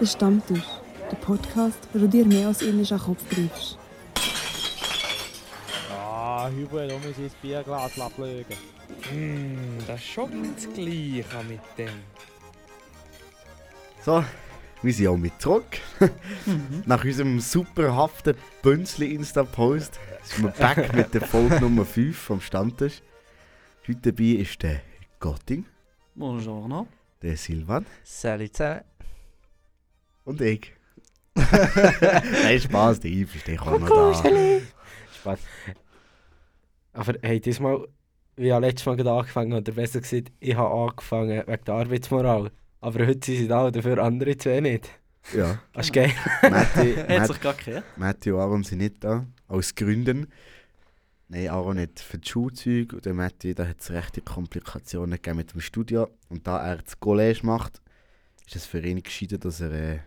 Der Stammtisch, der Podcast, wo du dir mehr als an den Kopf greifst. Ah, Hübo hat auch mein Bierglas ablegen. Hm, das ist schon das Gleiche mit dem. So, wir sind auch mit zurück. Nach unserem superhaften Bünzli-Insta-Post sind wir back mit der Folge Nummer 5 vom Stammtisch. Heute dabei ist der Gotting, Buongiorno. der Silvan Salut zusammen. Und ich. Nein, Spaß, Yves ist der auch noch da. Spaß. Aber hey, diesmal, wie ich letztes Mal angefangen oder besser gesagt, ich habe angefangen wegen der Arbeitsmoral. Aber heute sind sie da, dafür andere zwei nicht. Ja, Das ist geil. Matti, Hat Matt, sich gerade gekehrt. Matti und Aaron sind nicht da, aus Gründen. Nein, Aaron nicht für die Schulzeuge und der Matti, da hat es rechte Komplikationen gegeben mit dem Studio. Und da er das College macht, ist es für ihn gescheiter, dass er, äh,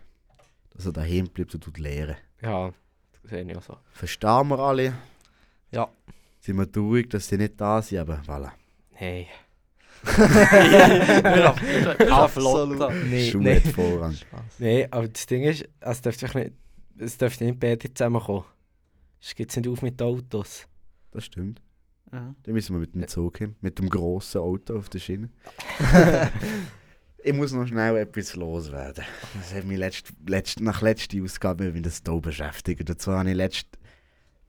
dass er daheim bleibt und tut lehren. Ja, das sehe ich auch so. Verstehen wir alle? Ja. Sind wir traurig, dass sie nicht da sind, aber voilà. Hey. Absolut. Nee, Schuhe nee. Vorrang. nee, aber das Ding ist, es dürfte nicht, es dürfte nicht beide zusammenkommen. Es geht nicht auf mit den Autos. Das stimmt. Ja. Dann müssen wir mit dem Zug hin, mit dem grossen Auto auf der Schiene. ich muss noch schnell etwas loswerden. Das hat mich letzt, letzt, nach letzter Ausgabe mit das hier beschäftigt. Und zwar habe ich letzten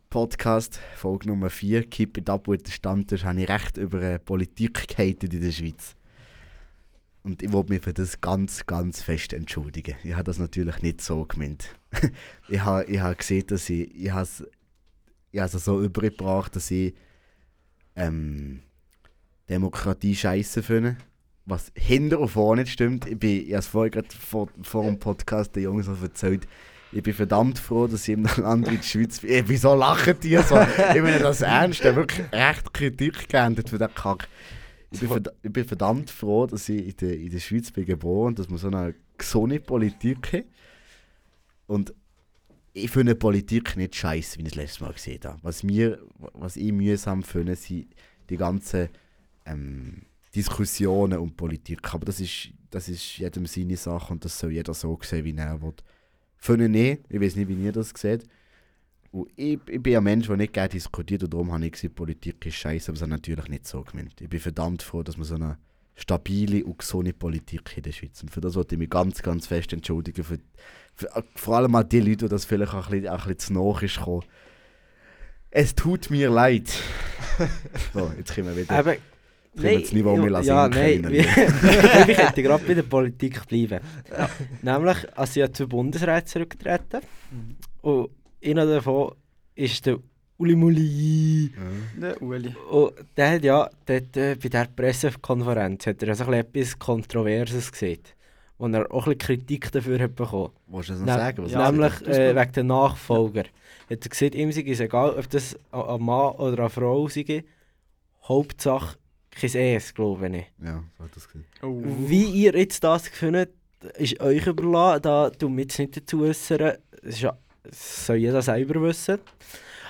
Podcast, Folge Nummer 4, Keep it up with the Stammtisch, habe ich recht über Politik gehatet in der Schweiz. Und ich wollte mich für das ganz, ganz fest entschuldigen. Ich habe das natürlich nicht so gemeint. ich habe ich habe gesehen, dass ich, ich habe es ich habe es so übergebracht, dass ich ähm, Demokratie scheiße finde. Was hinter und vorne nicht stimmt. Ich, bin, ich habe es vorher gerade vor, vor dem Podcast den Jungs noch erzählt. Ich bin verdammt froh, dass ich in einem Land wie die Schweiz bin. Wieso lachen die so? ich meine das ernst. Ich habe wirklich recht Kritik geändert für den Kack. Ich bin, ich bin verdammt froh, dass ich in der, in der Schweiz bin geboren und dass wir so eine gesunde Politik haben. Und ich finde Politik nicht scheiße, wie ich das letzte Mal gesehen habe. Was, mir, was ich mühsam finde, sind die ganzen ähm, Diskussionen um Politik. Aber das ist, das ist jedem seine Sache und das soll jeder so sehen, wie er will. Finde ich nicht. Ich weiß nicht, wie ihr das seht. Und ich, ich bin ein Mensch, der nicht gerne diskutiert und darum habe ich gesagt, Politik ist scheiße, aber es hat natürlich nicht so gemeint. Ich bin verdammt froh, dass wir so eine stabile und gesunde Politik in der Schweiz Und für das wollte ich mich ganz, ganz fest entschuldigen. Für, für, vor allem an die Leute, die das vielleicht auch ein bisschen, auch ein bisschen zu nach ist gekommen. Es tut mir leid. so, jetzt können wir wieder. Aber, Können wir das Niveau mal lassen ja, nein, oder ich hätte gerade bei der Politik bleiben. Nämlich, als sie ja zur Bundesrat zurückgetreten und einer davon ist der Uli Muli. Der Uli. Und der hat ja dort, äh, bei der Pressekonferenz hat er also etwas Kontroverses gesehen, wo er auch ein Kritik dafür hat bekommen. Willst du das noch sagen? Was ja, nämlich äh, wegen der Nachfolger. Hat er gesagt, ihm sei es egal, ob das ein ein Mann oder eine Frau sei. Hauptsache kein Es, glaube ich. Ja, so hat das gesehen. Oh. Wie ihr jetzt das findet, ist euch überlassen. Da tun wir jetzt nicht dazu äußern. Ja, soll jeder selber wissen.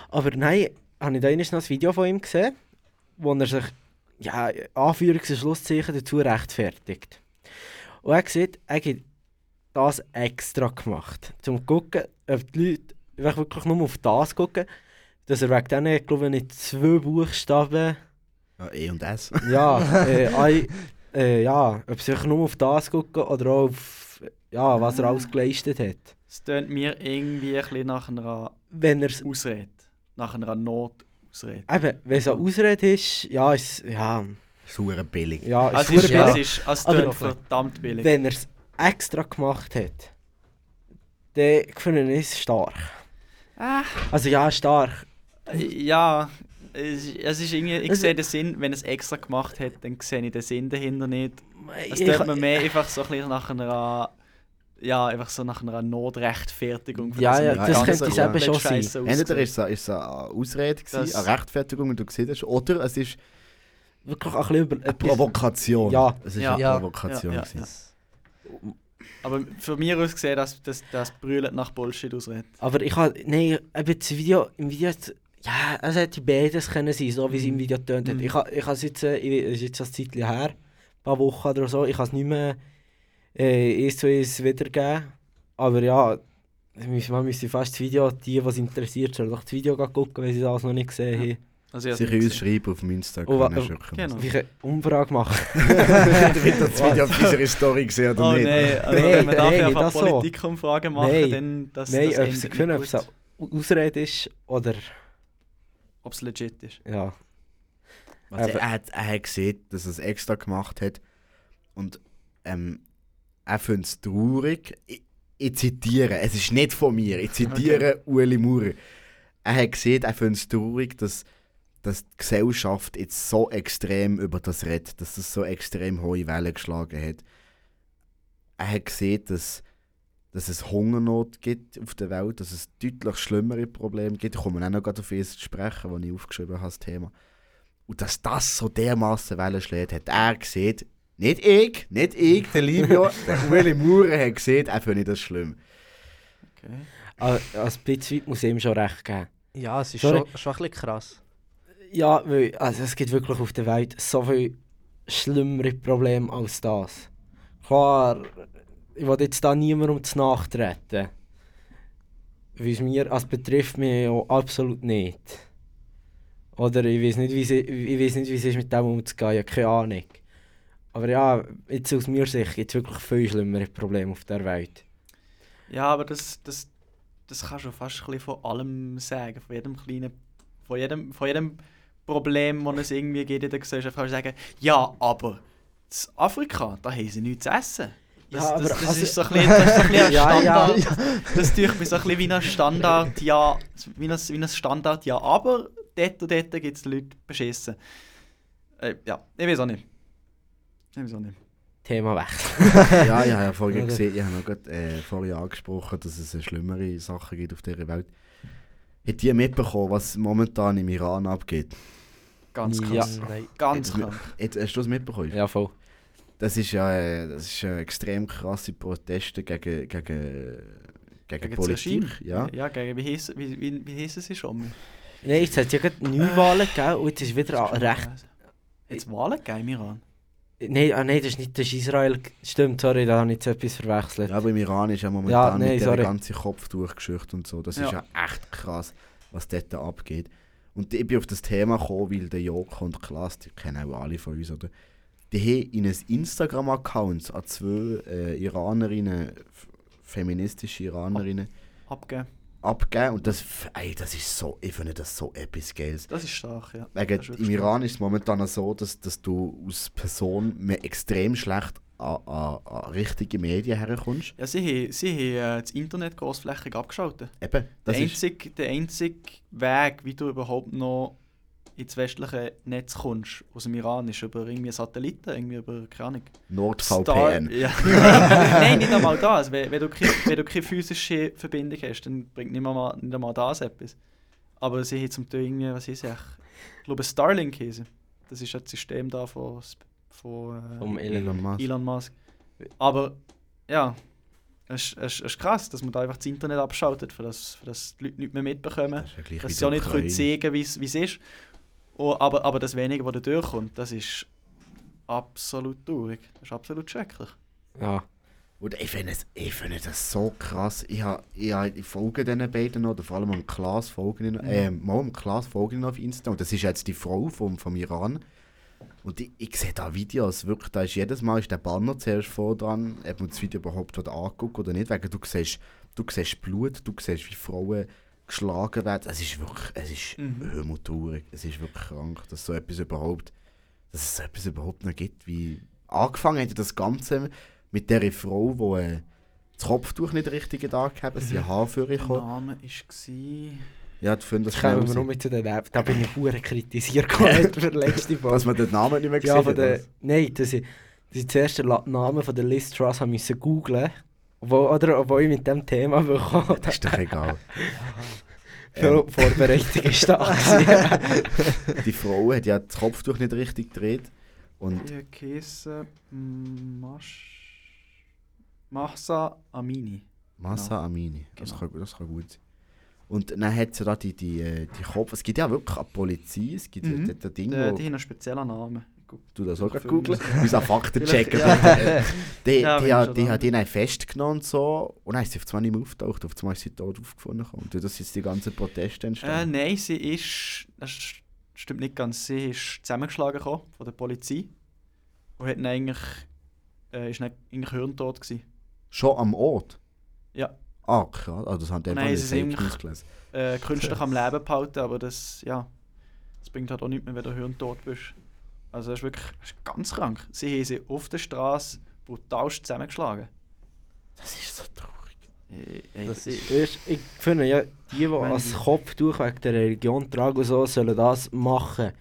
Aber nein, habe ich da noch ein Video von ihm gesehen, wo er sich, ja, Anführungs- und Schlusszeichen dazu rechtfertigt. Und er sieht, er hat das extra gemacht, um zu gucken, ob die Leute wirklich nur auf das gucken, dass er wegen denen, glaube ich, nicht zwei Buchstaben Ja, E und S. ja, äh, äh, ja, ob sie nur auf das gucken oder auch auf ja, was er alles geleistet hat. Es tönt mir irgendwie ein bisschen nach einer Wenn er es, Ausrede. Nach einer Notausrede. eben, wenn es eine Ausrede ist, ja, ist, ja, Sauer billig. ja, ist Also es ist, verdammt es billig. ist, es Aber- tönt verdammt billig. Wenn er es extra gemacht hat, dann finde ich es stark. Ah. Also ja, stark. Ja, es, es ist irgendwie, ich sehe den Sinn, wenn er es extra gemacht hat, dann sehe ich den Sinn dahinter nicht. Es Ich- tönt mir mehr einfach so ein bisschen nach einer, ja, einfach so nach einer Notrechtfertigung. Ja, ja, das könnte es eben komplett schon sein. Entweder ist es, ist es eine Ausrede, gewesen, eine Rechtfertigung, wie du gesehen hast, oder es ist Wirklich ein bisschen über eine Provokation. Ja. Es ist Ja. eine Ja. Provokation. Ja. Aber für mich aus gesehen, dass das, das brüllt nach Bullshit ausredet. Aber ich habe, nein, eben das Video, im Video, ja, es hätte beides können sein, so wie es im Video tönt hat. Mhm. Ich habe ich has jetzt, äh, ich, es ist jetzt ein Zeitchen her, ein paar Wochen oder so, ich habe es nicht mehr äh, eins zu eins wiedergeben. Aber ja, man müsste- man fast das Video, die, es interessiert, sollen doch das Video gucken, wenn sie das noch nicht gesehen haben. Also, ich hab's Sicher nicht uns gesehen. schreiben auf dem Instagram. Oh, oh, genau. Wie eine Umfrage machen. Damit das Video auf unserer Story gesehen oder Oh nicht. nein, also Nein, wenn wir nein, nicht einfach das so. Politikumfragen machen, Nein. dann das, Nein, das ob können, ob es eine Ausrede ist oder. Ob es legit ist. Ja. Also, Aber- er, hat, er hat gesehen, dass er es extra gemacht hat. Und ähm, er findet es traurig. Ich, ich zitiere, es ist nicht von mir, ich zitiere Ueli Maurer. Er hat gesehen, er findet es traurig, dass, dass die Gesellschaft jetzt so extrem über das redet, dass das so extrem hohe Wellen geschlagen hat. Er hat gesehen, dass, dass es Hungernot gibt auf der Welt, dass es deutlich schlimmere Probleme gibt. Ich komme auch noch gerade auf eines zu sprechen, das ich aufgeschrieben habe, das Thema. Und dass das so dermaßen Wellen schlägt, hat er gesehen, nicht ich, nicht ich, der Livio, der Ueli Maurer hat gesehen, er findet das schlimm. Okay. Aber als bisschen muss ich ihm schon recht geben. Ja, es ist Sorry. schon, schon ein bisschen krass. Ja, weil also es gibt wirklich auf der Welt so viel schlimmere Probleme als das. Klar, ich will jetzt da niemandem zu nachtreten. Weil es mir, es betrifft mich ja absolut nicht. Oder ich weiß nicht, wie sie, ich weiß nicht, wie es ist, mit dem umzugehen, ich habe keine Ahnung. Aber ja, jetzt aus meiner Sicht gibt es wirklich viel schlimmere Probleme auf der Welt. Ja, aber das, das, das kannst du fast ein von allem sagen. Von jedem kleinen, von jedem, von jedem Problem, das es irgendwie gibt in der Gesellschaft, kannst du sagen, ja, aber in Afrika, da haben sie nichts zu essen. Das, Ja, aber das, das, also- ist so ein bisschen, das ist so ein bisschen ein Ja, ja. Standard. Das tue mich so ein bisschen wie ein Standard, ja, wie ein, wie ein Standard, ja, aber dort und dort gibt es Leute beschissen. Äh, ja, ich weiß auch nicht. Ich weiß auch nicht. Thema wechseln. ja, ich habe ja vorhin gesehen, ich habe noch gerade, äh, vorhin angesprochen, dass es schlimmere Sachen gibt auf dieser Welt. Hat ihr mitbekommen, was momentan im Iran abgeht? Ganz Ja. krass. Nein. Ganz Jetzt- krank. Jetzt, hast du das mitbekommen? Ja, voll. Das ist ja äh, das ist, äh, extrem krasse Proteste gegen, gegen, gegen, Gegen Politik. Ja. ja gegen, wie heisst wie, wie, wie heisst es schon? Nein, jetzt hat es ja gerade Neuwahlen gegeben und jetzt ist wieder a- recht Jetzt Wahlen gegeben im Iran? Nein, ah, nein, das ist nicht das ist Israel. Stimmt, sorry, da habe ich jetzt etwas verwechselt. Ja, aber im Iran ist ja Ja, momentan nein, mit der sorry. ganze Kopftuchgeschichte und so. Das ist Ja. ja echt krass, was dort abgeht. Und ich bin auf das Thema gekommen, weil der Joko und Klaas, die kennen auch alle von uns, oder? Die haben in ein Instagram-Account an zwei äh, Iranerinnen, feministische Iranerinnen, Abgeben. abgegeben. Und das, ey, das ist so, ich finde das so etwas Geiles. Das ist stark, ja. Wegen, Im wirklich Iran ist es momentan so, dass, dass du als Person extrem schlecht an, an, an richtige Medien herkommst. Ja, sie haben, sie haben äh, das Internet großflächig abgeschaltet. Eben, das der, ist... einzige, der einzige Weg, wie du überhaupt noch ins westliche Netz kommst, aus dem Iran, ist über irgendwie Satelliten, irgendwie über, keine Ahnung. NordVPN. Ja. Nein, nicht einmal das. Wenn, wenn, du keine, wenn du keine physische Verbindung hast, dann bringt nicht einmal, nicht einmal das etwas. Aber sie haben zum Teil irgendwie, was ist es? Ich glaube, Starlink hieß Das ist das System da von, von äh, Um Elon Elon. Musk. Elon Musk. Aber ja, es, ist- es, es ist krass, dass man da einfach das Internet abschaltet, für das, für das die Leute nichts mehr mitbekommen. Das ist ja gleich Dass sie auch nicht können sehen es wie es ist. Oh, aber, aber das Wenige, was da durchkommt, das ist absolut traurig. Das ist absolut schrecklich. Ja. Und ich finde es- ich finde das so krass. Ich, ha, ich, ha, ich folge diesen beiden noch, oder vor allem am Klaas folge ich noch, äh, mal am Klaas folge ich noch auf Insta. Und das ist jetzt die Frau vom, vom Iran. Und ich, ich sehe da Videos, wirklich, da ist jedes Mal ist der Banner zuerst vor dran, ob man das Video überhaupt anguckt oder nicht, wegen du siehst, du siehst Blut, du siehst, wie Frauen geschlagen werden. Es ist wirklich, es ist Mhm. himmeltraurig. Es ist wirklich krank, dass so etwas überhaupt, dass es so etwas überhaupt noch gibt. Wie angefangen hat ja das Ganze mit der Frau, die äh, das Kopftuch nicht richtig da gehabt, sie ein Haar für Der ich Name war. Ja, du findest Jetzt das kommen wir nur mit zu den App. Da bin ich hure kritisiert worden für die letzte Folge. Dass man den Namen nicht mehr gesehen Ja, von hat. nein, dass ich, dass ich zuerst den Namen von der Liz Truss haben müssen obwohl, oder obwohl ich mit dem Thema bekommen Das ist doch egal. Viel Vorbereitung ist da. Die Frau hat ja das Kopftuch nicht richtig gedreht. Und Die Käse Masch. Mahsa Amini. Massa Genau. Amini. Das, Genau. kann, das kann gut sein. Und dann hat sie da die, die, äh, die Kopf... Es gibt ja wirklich eine Polizei, es gibt Mhm. ja dort ein Ding, Die, wo... die haben einen speziellen Namen. Du das auch gerade googeln. Unser. Vielleicht, Die, Ja, die, hat- schon die dann. hat ihn dann festgenommen und so. Und dann ist sie auf einmal nicht mehr auftaucht. Auf einmal ist sie tot aufgefunden. Und das ist jetzt die ganze Proteste Äh, entstanden. nein, sie ist. Das st- stimmt nicht ganz. Sie ist zusammengeschlagen gekommen von der Polizei. Und hat dann eigentlich. Äh, ist dann eigentlich hirntot gewesen. Schon am Ort? Ja. Ah, krass. Ah, das haben die einfach nicht News gelesen. Äh, künstlich am Leben behalten, aber das. Ja. Das bringt halt auch nichts mehr, wenn du hirntot bist. Also, das ist wirklich das ist ganz krank. Sie haben sie auf der Straße brutalst zusammengeschlagen. Das ist so traurig. Äh, äh, Das äh, Weisst, Ich finde ja, die, die als Kopftuch wegen der Religion tragen und so, sollen das machen.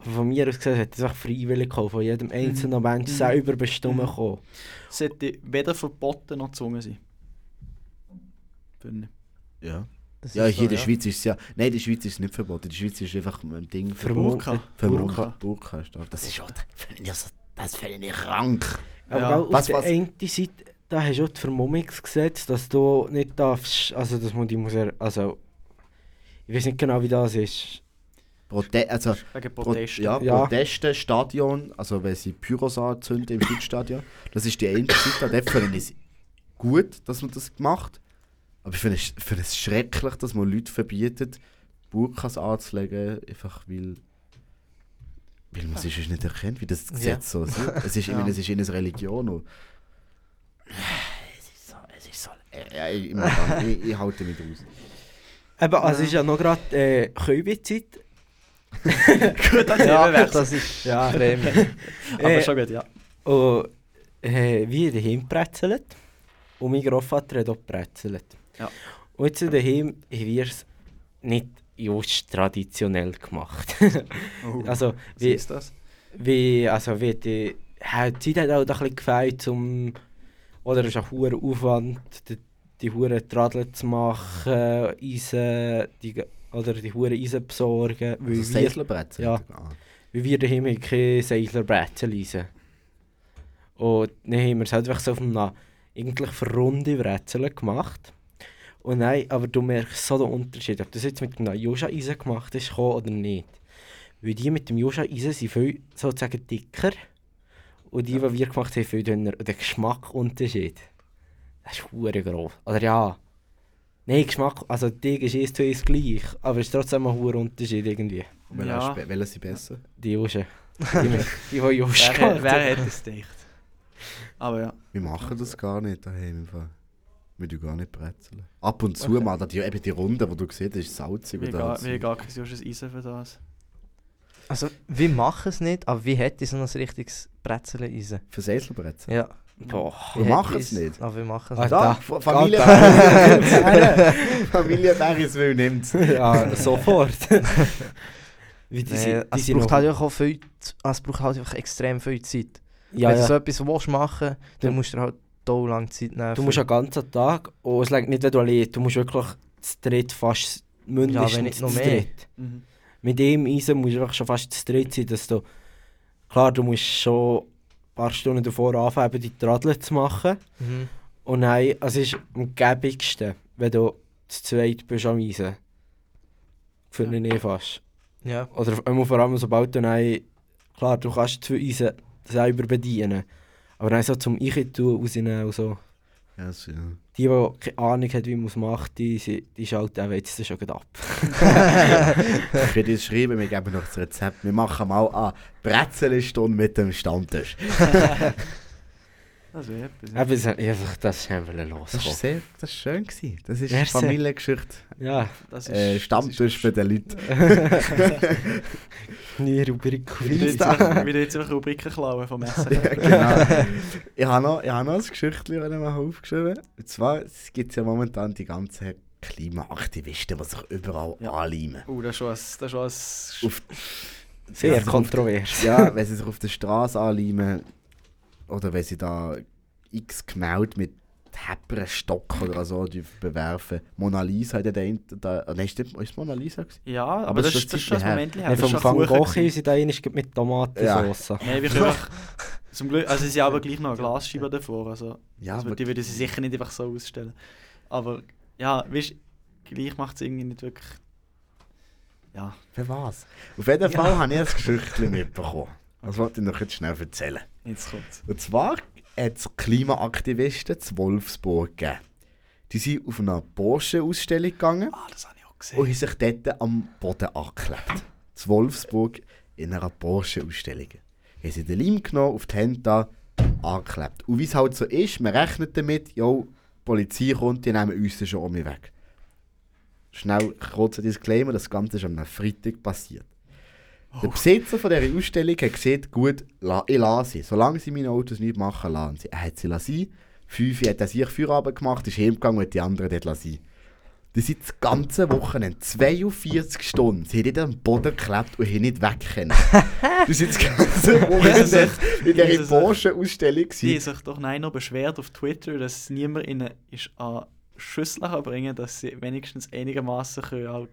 Aber von mir aus gesehen sollte es auch freiwillig kommen, von jedem einzelnen Mensch Mhm. selber bestimmen Mhm. kommen. Es sollte weder verboten noch gezwungen sein. Finde ich. Ja. Das Ja, hier in so, der Schweiz ist es ja. Nein, in der Schweiz ist es nicht verboten. In der Schweiz ist einfach ein Ding Für verboten. Burka. Für Burka. Burka. Ist da. Das ist auch. Das finde ich krank. Aber Ja. auch auf Was- der was- einen Seite, da hast du auch das Vermummungsgesetz, dass du nicht darfst, also dass man die muss, er, also ich weiß nicht genau wie das ist. Prote also, Wegen Pro Protesten. ja, Ja. Proteste, Stadion, also wenn sie Pyros anzünden im Südstadion, das ist die eine Seite. Dort finde ich es gut, dass man das gemacht Aber ich finde es, finde es schrecklich, dass man Leute verbietet, Burkas anzulegen, einfach weil, weil man sich sonst nicht erkennt, wie das Gesetz so ist. Es ist, Ja. meine, es ist in einer Religion. Und es ist so, es ist so, äh, ich, ich, ich, ich halte mich raus. Eben, also es ist ja noch gerade äh, Köbi-Zeit. Gut, dann Ja, ja, das ist Ja. extrem. Aber Äh, schon gut, ja. Und äh, wie daheim gebrezelt. Und mein Großvater hat auch gebrezelt. Ja. Und jetzt daheim haben wir es nicht just traditionell gemacht. Oh, also, wie ist das? wie, also wie die, die Zeit hat auch ein bisschen gefehlt, um, oder es ist ein hoher Aufwand, die, die hure Tradel zu machen, Eisen, die, oder die hure Eisen besorgen, Also wir, Seislerbrezel? Ja. Ah. weil wir daheim haben keine Seidlerbrezel Und dann haben wir es halt einfach so auf einem eigentlich verrunde Brezel gemacht. Und nein, aber du merkst so den Unterschied, ob das jetzt mit einem Joscha-Eisen gemacht ist oder nicht. Weil die mit dem Joscha-Eisen sind viel sozusagen dicker und die, die wir gemacht haben, viel dünner. Und der Geschmackunterschied, das ist hure groß. Oder ja, nein, Geschmack, also die ist eins zu eins gleich, aber es ist trotzdem ein hoher Unterschied irgendwie. Und welche Ja. welche sind besser? Die Joscha. Die, mit- die, die Joscha Wer, hat- wer hätte es gedacht? Aber ja. Wir machen das gar nicht daheim. im Fall. Wir tun gar nicht brezeln. Ab und zu mal, da die, eben die Runde, die du siehst, ist salzig. Wir oder gar, kein Jusches Eisen für das. Also, wir machen es nicht, aber wie hätte ich so ein richtiges Brezel-Eisen? Für Seislerbrezel? Ja. Boah. Wir machen es nicht. Aber wir machen es Ah, nicht. da. Familie Familie Berries will nimmt ja, sofort. Wie die, Nee, die es sind braucht halt auch viel, ah, es braucht halt einfach extrem viel Zeit. ja, Wenn du ja. so etwas willst machen dann Du- musst du halt so lange Zeit nehmen. Du musst einen ganzen Tag, und es liegt nicht, wenn du allein, du musst wirklich zu dritt fast mindestens wenn nicht noch mehr. Mhm. Mit dem Eisen musst du schon fast zu dritt sein, dass du, klar, du musst schon ein paar Stunden davor anfangen, die Tradel zu machen. Mhm. Und nein, es ist am gäbigsten, wenn du zu zweit bist am Eisen. Finde ich eh fast. Ja. Oder vor allem sobald du nein, klar, du kannst zwei Eisen selber bedienen. Aber dann so zum Ich tun, rausnehmen und so. Ja, so, ja. Die, die keine Ahnung hat, wie man es macht, die, die schalten auch jetzt schon ab. Ich werde jetzt schreiben, wir geben noch das Rezept. Wir machen mal an Brezelstunde mit dem Stammtisch. Das etwas. Eben, es- einfach, das ist einfach Das losgekommen. war sehr, das ist schön. Gewesen. Das ist Merci. Familiengeschichte. Ja, Das Äh, Stammtisch für die Leute. neue Rubrik. Einfach- wieder jetzt einfach Rubriken klauen vom Essen. ja, genau. ich habe noch, ich habe noch ein Geschichtchen mal aufgeschrieben. Und zwar es gibt ja momentan die ganzen Klimaaktivisten, die sich überall Ja. anleimen. Oh, das ist schon ein... Das ist schon ein Sehr kontrovers. Ja, wenn sie sich auf der Straße anleimen oder wenn sie da x Gemälde mit Hepperen Stock oder so die bewerfen. Mona Lisa hat ja den... Da, nein, ist das ist Mona Lisa? gewesen? ja, aber, Aber das, das ist- ist das ist schon ein. Moment her. Nee, Das vom ist Van Gogh sie da einmal mit Tomatensauce. Nein, wir können einfach... Zum Glück... Also sie haben aber gleich noch eine Glasscheibe davor. Also, Ja, also aber die würden sie sicher nicht einfach so ausstellen. Aber ja, weißt du, gleich macht es irgendwie nicht wirklich... Ja, für was? Auf jeden Fall habe ich ein Geschichtchen mitbekommen. Das wollte ich noch jetzt schnell erzählen. Jetzt kommt's. Und zwar hat es Klimaaktivisten zu Wolfsburg gegeben. Die sind auf eine Porsche-Ausstellung gegangen Ah, das habe ich auch und gesehen. haben sich dort am Boden angeklebt. Zu Wolfsburg in einer Porsche-Ausstellung. Haben sie den Leim genommen, auf die Hände da, angeklebt. Und wie es halt so ist, man rechnet damit, jo, die Polizei kommt, die nehmen uns dann schon um weg. Schnell kurzer Disclaimer, das Ganze ist am Freitag passiert. Der Besitzer von dieser Ausstellung hat gesagt, gut, ich lasse sie. Solange sie meine Autos nicht machen, lassen sie. Er hat sie lassen. Fünf hat er sich Feierabend gemacht, ist heimgegangen und die anderen dort lassen. Die sind das ganze Wochenende, 42 Stunden, sie haben am Boden geklebt und haben nicht weg können. Die sind das ganze Wochenende in dieser. Porsche-Ausstellung. Die haben sich doch nein noch beschwert auf Twitter, dass niemand ihnen ist an Schüssel kann bringen dass sie wenigstens einigermaßen halt.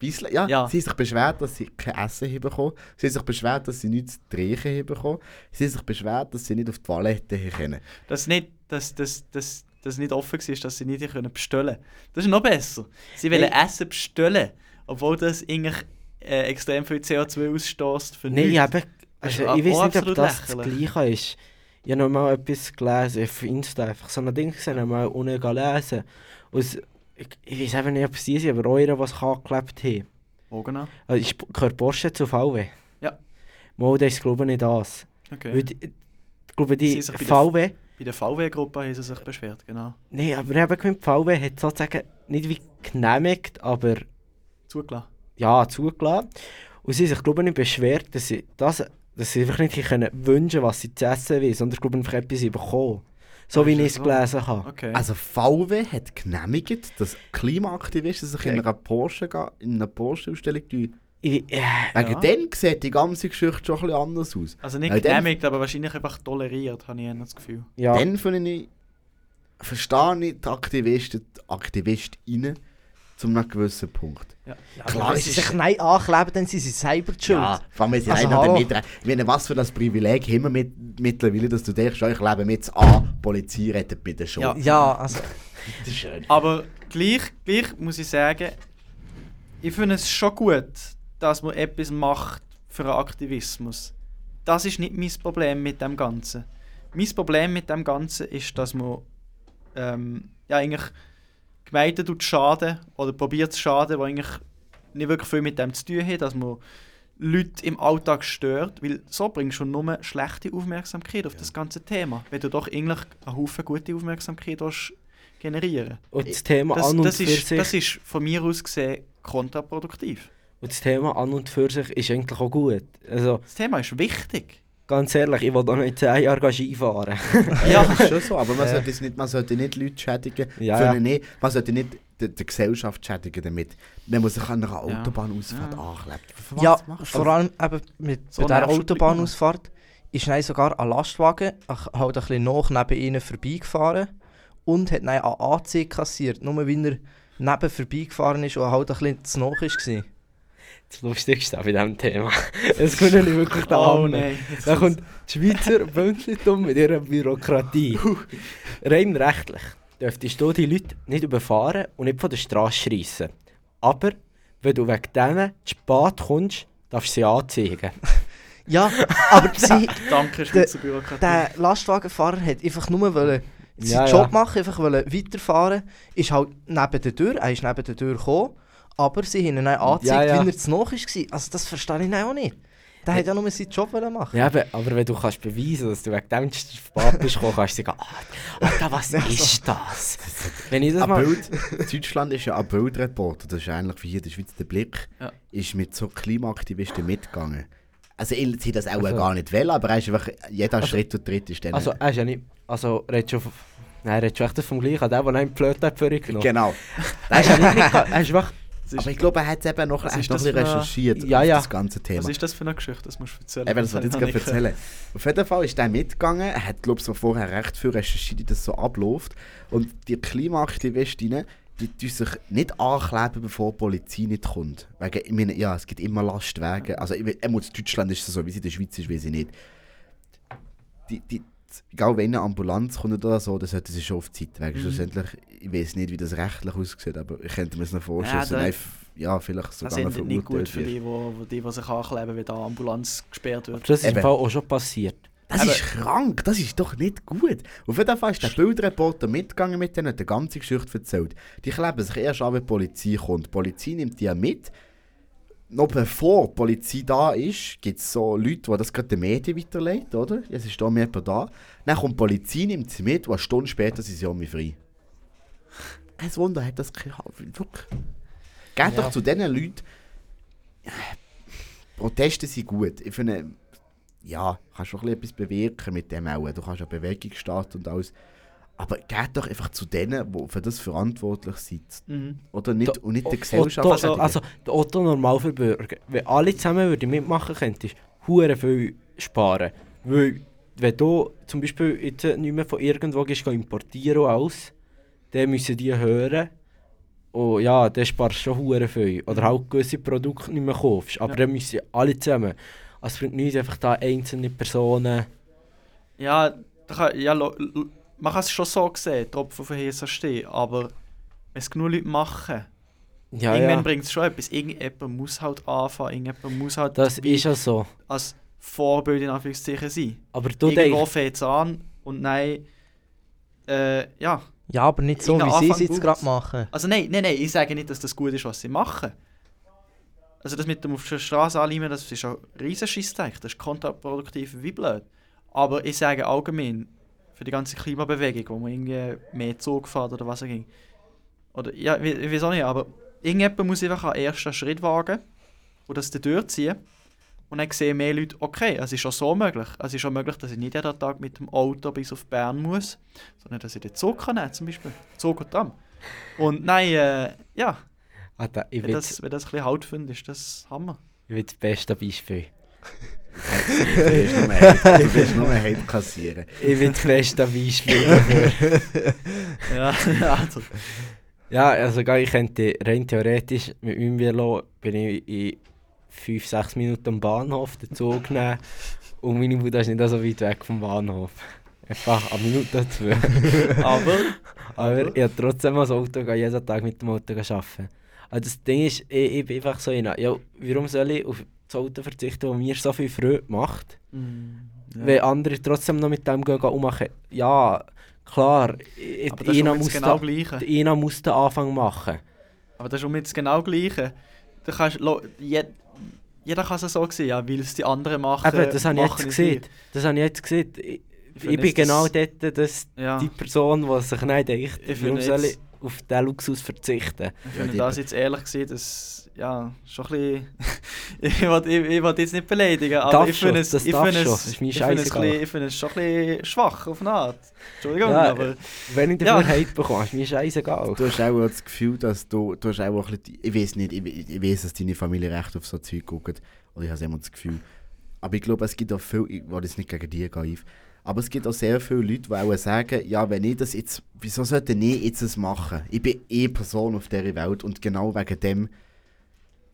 Bissl- Ja, Ja. sie haben sich beschwert, dass sie kein Essen haben bekommen. Sie haben sich beschwert, dass sie nichts zu trinken haben bekommen. Sie haben sich beschwert, dass sie nicht auf die Toilette haben können. Dass nicht, dass, dass, dass, dass nicht offen war, dass sie nicht können bestellen Das ist noch besser. Sie wollen Hey. Essen bestellen, obwohl das eigentlich äh, extrem viel CO2 ausstößt für Nein, nichts. eben, Das also, auch ich weiß nicht, ob das das lächerlich. Gleiche ist. Ich habe noch mal etwas gelesen auf Insta, einfach so ein Ding gesehen, mal unten gelesen. Und ich, ich weiß eben nicht, ob es die sind, aber eure, was angeklebt haben. Wo genau? Also, ist, gehört Porsche zu VW? Ja. Mal, das ist glaube ich nicht das. Okay. Weil die, ich glaube, die VW... Bei der VW-Gruppe haben sie sich beschwert, genau. Nein, aber ich habe gemeint, die VW hat sozusagen nicht wie genehmigt, aber Zugelassen. ja, zugelassen. Und sie haben sich, glaube ich, nicht beschwert, dass sie, das, dass sie einfach nicht können wünschen was sie zu essen wollen, sondern, glaube ich, einfach etwas bekommen. So wie ich es gelesen habe. Okay. Also VW hat genehmigt, dass Klimaaktivisten sich in einer Porsche ga- in einer Porsche-Ausstellung tun. Ich, äh, Wegen Ja. dem sieht die ganze Geschichte schon ein bisschen anders aus. also nicht Weil genehmigt, aber wahrscheinlich einfach toleriert, habe ich das Gefühl. ja. Dann finde ich, verstehe ich die Aktivisten, die AktivistInnen zu einem gewissen Punkt. Ja. Klar, wenn es sie ist- sich nein ankleben, dann sind sie selber die schuld. Ja, vor allem, wenn sie Also, hallo. damit Ich meine, was für das Privileg haben wir mit, mittlerweile, dass du denkst, ja, ich lebe mit an, die Polizei rettet bitte schon. Ja. Ja, also, Das ist schön. Aber gleich, gleich muss ich sagen, ich finde es schon gut, dass man etwas macht für einen Aktivismus. Das ist nicht mein Problem mit dem Ganzen. Mein Problem mit dem Ganzen ist, dass man ähm, ja, eigentlich Gemeinden tut schaden oder probiert zu schaden, die eigentlich nicht wirklich viel mit dem zu tun haben, dass man Leute im Alltag stört, weil so bringst du nur schlechte Aufmerksamkeit auf das ganze Thema, wenn du doch eigentlich einen Haufen gute Aufmerksamkeit willst generieren Und das Thema das, an und das, für ist, sich... das ist von mir aus gesehen kontraproduktiv. Und das Thema an und für sich ist eigentlich auch gut. Also, Das Thema ist wichtig. Ganz ehrlich, ich will auch noch in 10 Jahren Skifahren. Ja, das ist schon so, aber man, Ja. sollte, nicht, man sollte nicht Leute schädigen. Ja, ja. nicht, man sollte nicht die, die Gesellschaft schädigen damit. Wenn man sich an einer. Autobahnausfahrt Ja. anklebt. Ja vor allem eben mit So bei dieser Autobahnausfahrt ist dann sogar ein Lastwagen halt ein bisschen nach neben ihnen vorbeigefahren und hat dann eine AC kassiert, nur weil er neben vorbeigefahren ist und halt ein bisschen zu nah war. Das Lustigste bei diesem Thema. Das können nicht wirklich da Oh. Jetzt Da kommt die Schweizer Bündeltum mit ihrer Bürokratie. Rein rechtlich dürftest du die Leute nicht überfahren und nicht von der Straße schreissen. Aber wenn du wegen denen zu spät kommst, darfst du sie anzeigen. Ja, aber sie, Danke, Schweizer Bürokratie. der Lastwagenfahrer hat einfach nur wollen Ja, seinen ja. Job machen, einfach wollen weiterfahren. Ist halt neben der Tür, er ist neben der Tür gekommen, aber sie haben ihn dann angezeigt, Ja, ja. weil er zu nah war. Also das verstehe ich dann auch nicht. Der hat ja nur seinen Job machen. Ja, aber, aber wenn du kannst beweisen dass du wegen dem spät bist, kannst du sagen, ah, Alter, was ist das? Wenn ich das mal... Bild, Deutschland ist ja ein Bildreporter, das ist ähnlich wie hier in der Schweiz der Blick, Ja. ist mit so Klimaaktivisten mitgegangen. Also ich sie das auch Also- gar nicht wollen, aber er ist einfach, jeder Also- Schritt und Tritt ist dann... Also, er ist ja nicht... Also, redest du... von- Nein, redest du echt vom Gleichen, der, der einen Flöte hat vorgenommen. genau. Er ist ja nicht er ist einfach... Das Aber ich glaube, er hat es eben noch, er noch ein das bisschen recherchiert Ja, ja. das ganze Thema. was ist das für eine Geschichte? Das musst du erzählen. Eben, das wollte ich jetzt gerade erzählen. Auf jeden Fall ist der mitgegangen. Er hat, glaube ich, so vorher recht viel recherchiert, wie das so abläuft. Und die Klimaaktivistinnen, die tun sich nicht ankleben, bevor die Polizei nicht kommt. Wegen, ich meine, ja, es gibt immer Lastwagen. Also, in Deutschland ist es so, wie es in der Schweiz ist, weiß ich nicht. Die, die, egal wenn eine Ambulanz kommt oder so, dann sollten sie schon auf die Zeit. Wegen Mhm. schlussendlich, ich weiß nicht, wie das rechtlich aussieht, aber ich könnte mir das noch vorstellen. Ja, da- ja, vielleicht Das sogar noch endet nicht gut für die, wo, wo die, die sich ankleben, wenn da eine Ambulanz gesperrt Aber wird. das ist im Eben. Fall auch schon passiert. Das Aber- ist krank, das ist doch nicht gut. Auf jeden Fall ist der Bildreporter mitgegangen mit denen und die ganze Geschichte erzählt. Die kleben sich erst an, wenn die Polizei kommt. Die Polizei nimmt die ja mit. Noch bevor die Polizei da ist, gibt es so Leute, die das gerade den Medien weiterleiten, oder? Es ist da mehr jemand da. Dann kommt die Polizei, nimmt sie mit und eine Stunde später sind sie auch frei. Ein Wunder hat das kein Wirklich. Geht doch zu diesen Leuten. Proteste sind gut. Ich finde, ja, kannst schon etwas bewirken mit dem auch. Du kannst eine Bewegung starten und alles. Aber geht doch einfach zu denen, die für das verantwortlich sind. Mhm. Oder nicht, Da- und nicht der Otto, Gesellschaft. also, also der Otto Normalverbürger, wenn alle zusammen würden mitmachen könntest hure viel sparen. Weil, wenn du zum Beispiel jetzt nicht mehr von irgendwo gehst, geh importieren und alles, dann müssen die hören. Und ja, dann sparst du schon viel. Oder halt gewisse Produkte nicht mehr kaufst. Aber Ja. dann müssen alle zusammen. Also es bringt nichts, einfach da einzelne Personen... Ja, da kann, ja man kann es schon so sehen, Tropfen von Hesa stehen, aber wenn es genug Leute machen, Ja, irgendwann ja, bringt es schon etwas. Irgendjemand muss halt anfangen, irgendjemand muss halt das ist ja so. als Vorbild in Anführungszeichen sein. Aber du Irgendwo denkst... fängt es an und nein, äh, ja. Ja, aber nicht so, wie sie es jetzt gerade machen. Also nein, nein, nein, ich sage nicht, dass das gut ist, was sie machen. Also das mit dem auf der Straße anleimen, das ist ein riesen Scheissdreck, das ist kontraproduktiv wie blöd. Aber ich sage allgemein, für die ganze Klimabewegung, wo man irgendwie mehr Zug fährt oder was auch immer. Oder, ja, ich weiß auch nicht, aber irgendjemand muss einfach einen ersten Schritt wagen und das dann durchziehen. Und dann sehen mehr Leute, okay, es ist schon so möglich. Es ist schon möglich, dass ich nicht jeden Tag mit dem Auto bis auf Bern muss, sondern dass ich den Zug kann nehmen, zum Beispiel. Zug und Tram. Und nein, äh, ja, Alter, ich wenn das, wenn das ein bisschen Halt findet, ist das Hammer. ich will das beste Beispiel. Du willst nur Hate- du willst nur Hate kassieren. Ich will das beste Beispiel dafür. Ja, also. Ja, also geil, ich könnte rein theoretisch mit meinem Velo bin ich in 5-6 Minuten am Bahnhof den Zug nehmen und meine Mutter ist nicht so weit weg vom Bahnhof. Einfach eine Minute zwei. Aber, Aber ich habe trotzdem das Auto, gehe jeden Tag mit dem Auto arbeiten. Also das Ding ist, ich, ich bin einfach so einer, ja, warum soll ich auf das Auto verzichten, das mir so viel Freude macht, ja. wenn andere trotzdem noch mit dem gehen, gehen ummachen. Ja, klar, einer muss, genau da, muss den Anfang machen. Aber das ist um jetzt genau Gleiche. Du kannst, je, jeder kann es so sehen, ja, weil es die anderen machen. Eben, das habe ich jetzt es gesehen. Das habe ich jetzt gesehen. Ich, Ich bin genau das- dort dass Ja, die Person, die sich nicht denkt, Ich warum soll ich auf diesen Luxus verzichten. ich Ja, finde die- das jetzt ehrlich gesehen, das ja, schon ein bisschen. ich will ich, ich will jetzt nicht beleidigen, aber ich finde es, ich schon, es, ist ich finde es, bisschen- ich es schon ein bisschen schwach auf eine Art. Entschuldigung, Ja, aber. Wenn ich Ja. dafür Hate bekomme, ist mir scheißegal. Du hast auch das Gefühl, dass du, du hast auch ein bisschen, ich weiß nicht, ich, ich weiß, dass deine Familie recht auf so Zeug guckt, oder ich habe immer das Gefühl. Aber ich glaube, es gibt auch viele, ich will jetzt nicht gegen die gehen, aber es gibt auch sehr viele Leute, die auch sagen, ja, wenn ich das jetzt, wieso sollte ich jetzt das machen? Ich bin eh Person auf dieser Welt und genau wegen dem,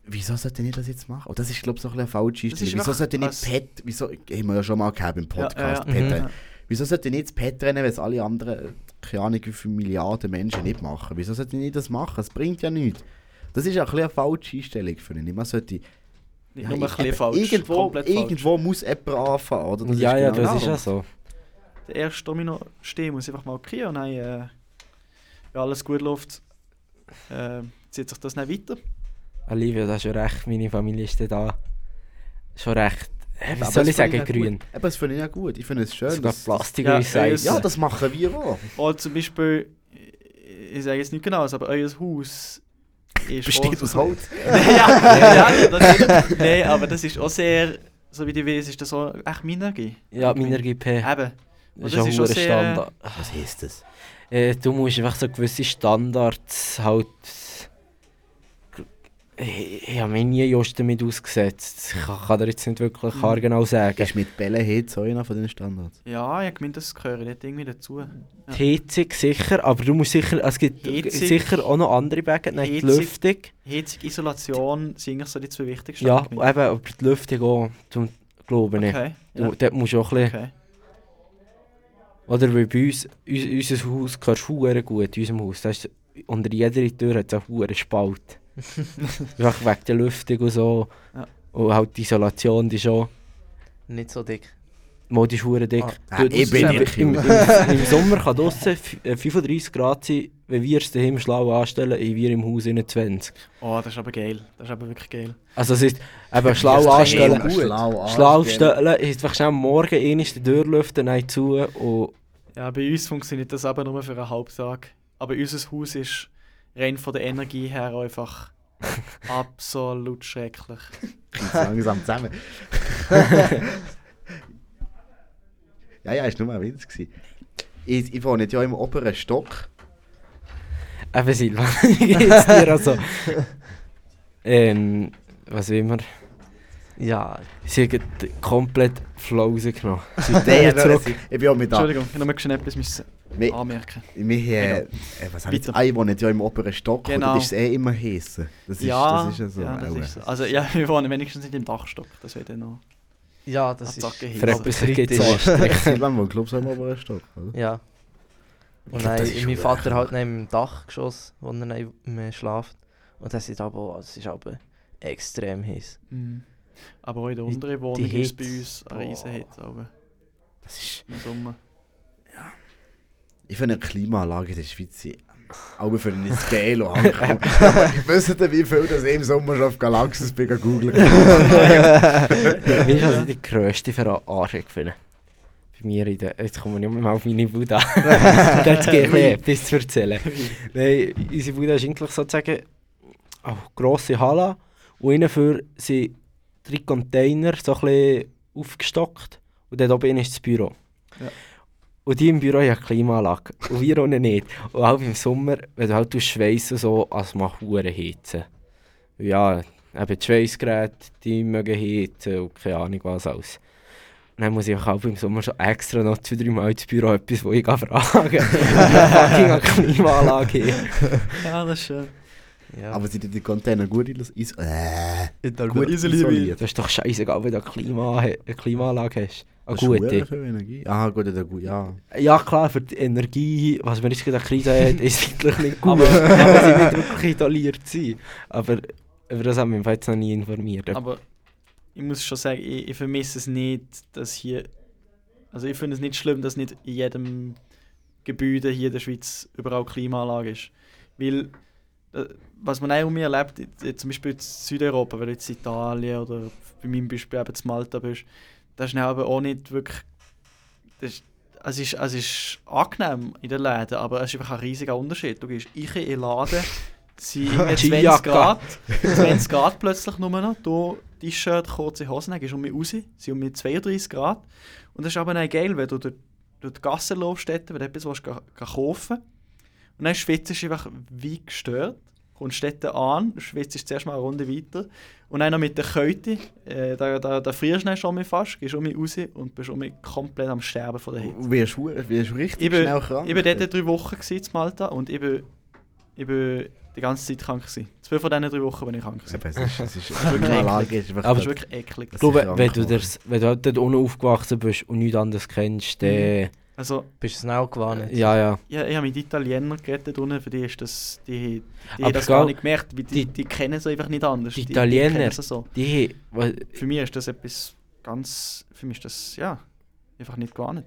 wieso sollte ich das jetzt machen? Und das ist, glaube ich, so ein bisschen eine falsche Das Einstellung. Wieso sollte ich nicht Pet, wieso, haben wir ja schon mal gehabt im Podcast, ja, ja. Mhm. Wieso sollte ich nicht das Pet rennen, wenn es alle anderen, keine Ahnung, wie viele Milliarden Menschen nicht machen? Wieso sollte ich nicht das machen? Es bringt ja nichts. Das ist auch ein bisschen eine falsche Einstellung für ihn. Man sollte, Nicht ja, nur ein ich- falsch. Irgendwo, komplett falsch. irgendwo muss jemand anfangen, oder? Das ja, ja, genau das ist ja so. Der erste Domino stehen muss einfach mal kriegen und dann, äh, wenn alles gut läuft, äh, zieht sich das nicht weiter. Olivia, das hast schon recht, meine Familie ist da. Schon recht. Äh, Aber soll das ich finde sagen, ja grün? gut. Eben, das finde ich ja gut. Ich finde es schön. Sogar dass- Plastik Ja, recyceln. Ja, das machen wir auch. Oder zum Beispiel, ich sage jetzt nicht genau, aber euer Haus ist Besteht auch- aus Holz. ja, ja, das ist, nein, aber das ist auch sehr, so wie du weißt, ist das so echt Minergie. Ja, Minergie-P. Eben. Das ist das ein ist hoher sehr- Standard. Was heisst das? Äh, du musst einfach so gewisse Standards halt. Ich, ich habe mich nie just damit ausgesetzt. Ich kann, kann dir jetzt nicht wirklich Mhm. haargenau sagen. Ist mit Bällenhit so einer von den Standards? Ja, ich meine, das gehört nicht irgendwie dazu. Die Heizung sicher, aber du musst sicher. Es gibt Heizung. sicher auch noch andere Wege. Nein, die Heizung. Lüftung. Heizung, Isolation sind eigentlich so die zwei wichtigsten. Ja, eben, aber die Lüftung auch, zum Glauben ich. Okay. Du, Ja. Dort musst du auch ein bisschen. okay. Oder weil bei uns, uns unser Haus gehört hure gut, in unserem Haus. Da ist, unter jeder Tür hat es einen Spalt. Einfach wegen der Lüftung und so. Ja. Und halt die Isolation, die ist schon... Nicht so dick. Modi ist hure dick. Ah. Ich bin im, nicht im, im, Im Sommer kann draussen f- äh, 35 Grad sein, wenn wir es daheim schlau anstellen, haben wir im Haus innen 20. Oh, das ist aber geil. Das ist aber wirklich geil. Also es ist eben schlau ist anstellen. gut. Schlau, Schlau anstellen. stellen, ist einfach schnell am Morgen einmal die Tür lüften, dann zu und Ja, bei uns funktioniert das aber nur für einen Halbtag. Aber unser Haus ist rein von der Energie her einfach absolut schrecklich. Langsam zusammen. ja, ja, ist nur mal Witz. gewesen. Ich, ich wohne ja im oberen Stock. eben Silvan, wie geht's dir also? ähm, was will man? Ja, Sie haben komplett Flow rausgenommen. Sie sind Nein, zurück. ich, ich bin auch mit da. Entschuldigung, ich muss noch etwas müssen Wir, anmerken. wir, äh, äh, was habe ich jetzt? Ich wohne ja im oberen Stock. Genau. Und ist es eh immer heiß. Das ist, ja, das ist ja so. ja, das auch, ist äh, so. Also ja, wir wohnen wenigstens nicht im Dachstock. Das wird dann noch ja das ist... Für heiß. etwas gibt es kritisch. Anstrich. Silvan wohnt, glaube ich, so im oberen Stock. Oder? Ja. Ich Und glaub, ist mein Vater halt neben dem Dachgeschoss, wo er neben mir schläft. Und das ist aber, das ist aber extrem heiß. Mhm. Aber auch in der Die- unteren Wohnung ist bei uns eine riesen Hitze. Aber Das ist, im Sommer. Ich finde eine Klimaanlage in der Schweiz auch für ein Scale ankommen. Aber wisst ihr, wie viel das ich im Sommer schon auf Galaxis bin googeln du, was ich die grösste Verarschung finde? Bei mir in der... Jetzt kommen wir nicht mehr auf meine Buddha. Jetzt gehe ich ein bisschen etwas zu erzählen. Nein, unsere Buddha ist eigentlich sozusagen eine grosse Halle. Und innen für sind drei Container so ein bisschen aufgestockt. Und dort oben ist das Büro. Ja. Und die im Büro haben Klimaanlage. Und wir unten nicht. Und auch im Sommer, wenn du halt schweissen so, als macht hure Hitze. Ja, eben die Schweissgeräte, die mögen heizen und keine Ahnung was alles. Und dann muss ich auch im Sommer schon extra noch zwei, drei Mal ins Büro etwas, wo ich gehe fragen Fucking eine Klimaanlage hier. Ja, das ist schön. Ja. Aber sind die Container gut, is äh, gut isoliert. isoliert? Das ist doch scheißegal, wenn du eine, Klima eine Klimaanlage hast. Eine verdammt gute. viel Energie. Ah, gut, der gut, ja. Ja klar, für die Energie, was wir jetzt gerade in der Krise haben, ist wirklich nicht gut. Aber- Aber sie nicht wirklich isoliert sein. Aber über das haben wir jetzt noch nie informiert. Aber ich muss schon sagen, ich, ich vermisse es nicht, dass hier. Also ich finde es nicht schlimm, dass nicht in jedem Gebäude hier in der Schweiz überall Klimaanlage ist. Weil, äh, was man auch um mich erlebt, zum Beispiel in Südeuropa, wenn du jetzt in Italien oder bei meinem Beispiel eben zu Malta bist, da ist aber auch nicht wirklich. Das ist, es, ist, es ist angenehm in den Läden, aber es ist einfach ein riesiger Unterschied. Du gehst ich in den Laden, irgendwie 20 Skijacke. Grad, 20 Grad plötzlich nur noch. Du T-Shirt, kurze Hosen, dann gehst du um mich raus, sind um mich 32 Grad. Und das ist aber auch geil, wenn du durch, durch die Gasse läufst, wenn du etwas willst, kaufen Und dann schwitzt du einfach wie gestört. Kommst dort an, schwitzt zuerst mal eine Runde weiter. Und dann noch mit der Kälte, äh, da, da, da frierst du schon mal fast, gehst um mich raus und bist um mich komplett am Sterben von der Hitze. Du wirst, wirst richtig Ich bin, schnell krank. ich bin dort drei Wochen in Malta und ich bin, ich bin die ganze Zeit krank gewesen. Zwei von diesen drei Wochen bin ich krank gewesen. Eben, es ist, es ist, wirklich wirklich... Aber Das ist wirklich eklig. Ich glaube, wenn du, das, wenn du halt dort unten aufgewachsen bist und nichts anderes kennst, dann... Also, Bist du schnell gewarnt? Ja, ja. ja, ich habe mit Italienern geredet, unten, für die ist das, die, die haben das gar nicht gemerkt, weil die, die- die, kennen es einfach nicht anders. die Die- Italiener- Die kennen es so. Die, was, Für mich ist das etwas ganz, für mich ist das, ja, einfach nicht gewarnt.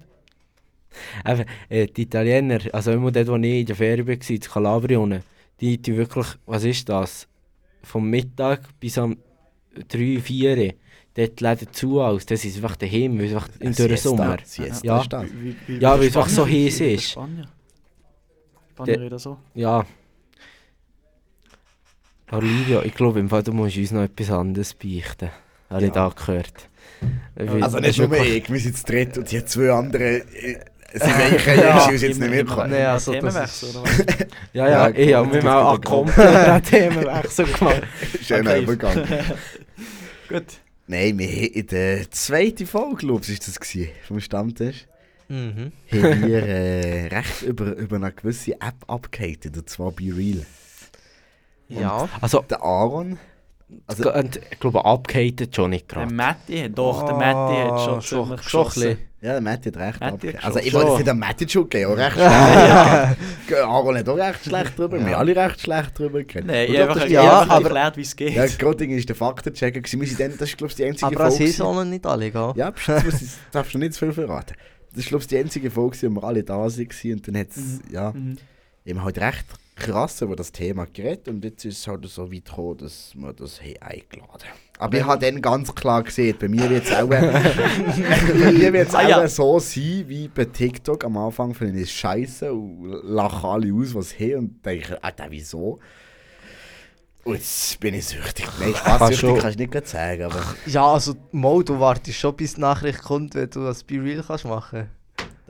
Eben, äh, die Italiener, also immer dort, wo ich in der Ferien war, in Kalabrien, die tun wirklich, was ist das? Vom Mittag bis am 3, 4 Uhr, dort die Läden zu aus, das ist einfach weil es einfach im Siesta, Sommer. Siesta Ja. ist das. Wie, wie, Ja, weil es einfach so heiß ist. Spanier. Spanier Der- reden so. Ja. Olivia, ich glaube, im Fall, du musst uns noch etwas anderes beichten. Habe ich Ja. da gehört. Weil- Also nicht ist nur ich, wir sind zu dritt und die zwei anderen... äh, Sie weichen ja, uns jetzt nicht Nee, immer also das Themenwechsel, ist- oder was? Ja, ja, Ja, ich habe mir einen gut. kompletten Themenwechsel gemacht. Schöner Okay. Übergang. Gut. Nein, wir haben in der zweiten Folge, glaube ich, ist das gewesen, vom Stammtisch, Mhm. haben wir äh, recht über, über eine gewisse App abgehatet, und zwar Be Real. Ja. Also, Der Aaron, Also- und, ich glaube, abgehatet schon nicht Der gerade. Matti hat doch, der Matti hat schon Ah, schon, ziemlich schon ein geschossen. bisschen. Ja, der Matti hat recht. Matti hat abgegeben. schon- also ich wollte es am Matti schon geben, auch recht schlecht. Aaron hat auch recht schlecht drüber, wir haben alle recht schlecht drüber geredet. Nein, ich habe einfach, ist ja, einfach aber- erklärt, wie es geht. Ja, Grottingen war der Faktenchecker. gewesen. Wir sind dann, das ist, glaube ich, die einzige Aber Folge. ist gewesen. auch noch nicht alle, gell? Ja, pst, das muss ich- darfst du nicht zu viel verraten. Das ist, glaube ich, die einzige Folge, gewesen, wo wir alle da waren. Und dann hat es, Mhm. ja, Mhm. Eben halt recht krass über das Thema geredet. Und jetzt ist es halt so weit gekommen, dass wir das haben eingeladen Aber ich habe dann ganz klar gesehen, bei mir wird es auch, bei mir wird's Ah, auch ja. so sein, wie bei TikTok. Am Anfang finde ich es scheiße und lache alle aus, was her und denke, ah, da wieso? Und jetzt bin ich süchtig. Nein, Spaß, Kannst süchtig schon- kannst du nicht sagen, aber Ja, also Mo, du wartest schon, bis die Nachricht kommt, wenn du das Be Real kannst machen.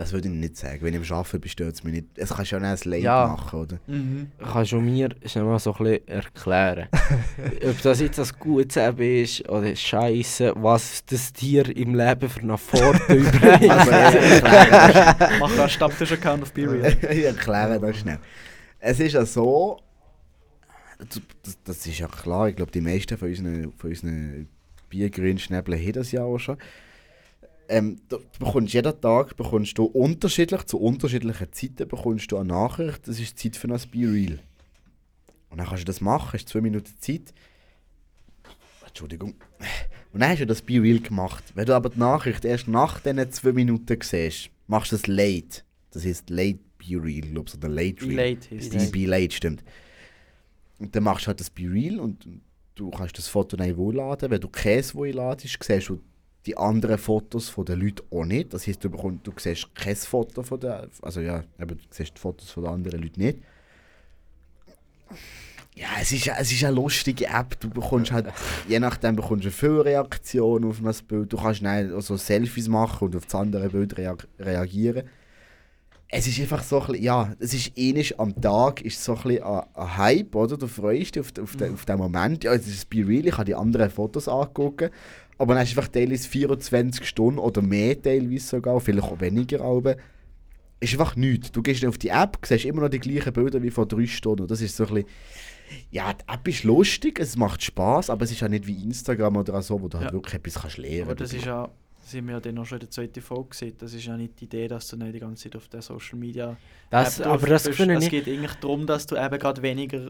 Das würde ich nicht sagen. Wenn ich am Arbeiten bin, stört es mich nicht. Es kannst du ja nicht ein Late Ja. machen, oder? Mhm. Kannst du mir schnell mal so ein bisschen erklären, ob das jetzt ein gutes Leben ist oder Scheiße, was das dir im Leben für einen Vorteil bringt? Also, das Mach einen Stammtisch-Account auf BeReal. ich erkläre das schnell. Es ist ja so, das, das ist ja klar, ich glaube, die meisten von unseren, von unseren biergrünen Schnäbeln haben das ja auch schon. Ähm, du bekommst jeden Tag bekommst du unterschiedlich, zu unterschiedlichen Zeiten bekommst du eine Nachricht, das ist Zeit für ein Be Real. Und dann kannst du das machen, hast zwei Minuten Zeit. Entschuldigung. Und dann hast du das Be Real gemacht. Wenn du aber die Nachricht erst nach diesen zwei Minuten siehst, machst du das late. Das heißt Late Be Real, glaube ich, oder Late Real. Late ist Die das. Be Late, stimmt. Und dann machst du halt das Be Real und du kannst das Foto nicht hochladen. Wenn du Käse hochladen siehst du die anderen Fotos von den Leuten auch nicht. Das heisst, du, bekommst, du siehst kein Foto von den, also ja, eben, du siehst die Fotos von den anderen Leuten nicht. Ja, es ist, es ist eine lustige App. Du bekommst halt, je nachdem bekommst du viele Reaktionen auf das Bild. Du kannst dann auch so Selfies machen und auf das andere Bild rea reagieren. Es ist einfach so ein bisschen, ja, es ist ähnlich am Tag, ist so ein bisschen ein, ein Hype, oder? Du freust dich auf, auf, den, auf den Moment. Ja, es ist Be Real, ich habe die anderen Fotos angucken. Aber dann hast du einfach teilweise 24 Stunden oder mehr teilweise sogar, vielleicht auch weniger aber ist einfach nichts. Du gehst auf die App, siehst immer noch die gleichen Bilder wie vor drei Stunden. Und das ist so ein bisschen, ja, die App ist lustig, es macht Spaß, aber es ist ja nicht wie Instagram oder so, wo du halt Ja. wirklich etwas kannst lernen Aber das ist ja, das haben wir ja dann auch schon in der zweiten Folge gesehen, das ist ja nicht die Idee, dass du nicht die ganze Zeit auf der Social Media Das, App aber das bist. Es geht eigentlich darum, dass du eben gerade weniger,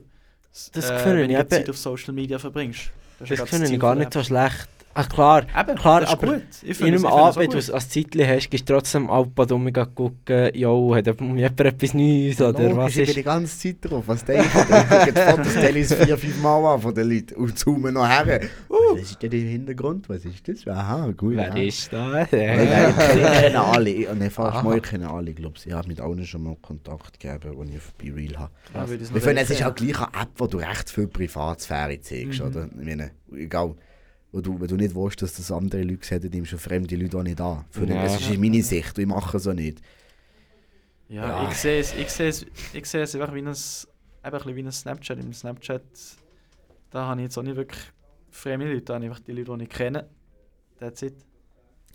Das äh, weniger Zeit auf Social Media verbringst. Das gerade finde ich gar nicht so schlecht. Ah, klar, Eben, klar, das ist aber gut. Ich in einem Abend, wenn du als Zeitchen hast, gehst du trotzdem Alpha Omega gucken, jo, hat jemand etwas Neues oder Logisch, was ich bin ist... die ganze Zeit drauf. Was denke ich? Ich gucke die Fotos teilweise vier, fünf Mal an von den Leuten und zoomen noch her. Was ist denn im Hintergrund? Was ist das? Aha, gut. Wer ja. ist da? Nein, ich kenne alle. Nein, fast mal, ich kenne alle, glaube ich. Ich habe mit allen schon mal Kontakt gegeben, als ich auf Be Real habe. Ja, ich finde, es ist auch gleich eine App, wo du recht viel Privatsphäre zeigst, Mhm. oder? Ich meine, egal. Wo du, wenn du nicht weißt, dass das andere Leute sehen, dann nimmst du fremde Leute auch nicht an. Für Ja. Das ist in meine Sicht, und ich mache es so nicht. Ja, Ja. ich sehe es, ich sehe es, ich sehe es einfach wie ein, eben ein bisschen wie ein Snapchat. Im Snapchat, da habe ich jetzt auch nicht wirklich fremde Leute, da habe ich einfach die Leute, die ich kenne. That's it.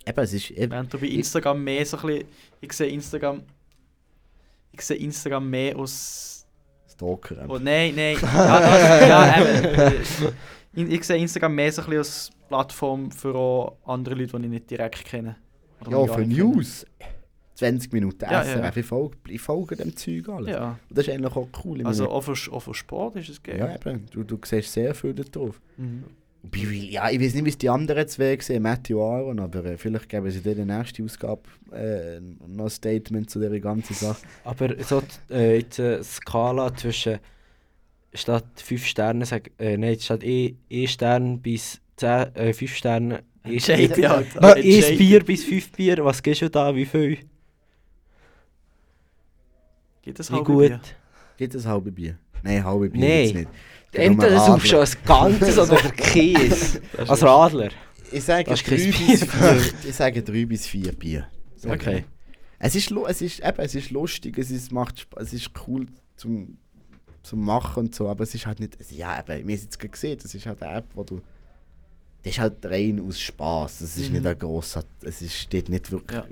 Eben, es ist... Eben, Während du bei Instagram mehr so ein bisschen, ich sehe Instagram, ich sehe Instagram mehr aus, Stalker. oh nein, nein, ja, das, ja eben, ich, ich sehe Instagram mehr so ein bisschen als Plattform für auch andere Leute, die ich nicht direkt kenne. Ja, für nicht kenne. News. 20 Minuten Ja, SRF, ja, ja. Ich, folge, ich folge dem Zeug alles. Ja, Und das ist eigentlich auch cool. Also auch für, auch für Sport ist es geil. ja, eben, du, du siehst sehr viel da drauf. Mhm. Ja, ich weiß nicht, wie es die anderen zwei sehen, Matthew Aaron, aber äh, vielleicht geben sie in der nächsten Ausgabe äh, noch ein Statement zu dieser ganzen Sache. Aber so äh, jetzt eine Skala zwischen statt 5 Sternen, sag, äh, nein, statt 1 Stern bis 10, äh, 5 Sterne. Ein JP halt. 1 JP. Bier bis 5 Bier, was gibst du da, wie viel? Gibt es Wie halbe gut? Bier? Gibt es halbe Bier? Nein, halbe Bier gibt's nicht. Entweder Nur suchst du Radler. ein ganzes oder Käse. Als Radler. Ich sage Das ist drei bis Bier. vier. Ich sage drei bis vier Bier. Okay. Es ist, es ist, eben, es ist lustig, es ist, macht, es ist cool zum, zum Machen und so, aber es ist halt nicht, ja eben, wir haben es jetzt gesehen, das ist halt eine App, wo du, das ist halt rein aus Spaß, es ist Mhm. nicht ein grosser, es ist, steht nicht wirklich Ja.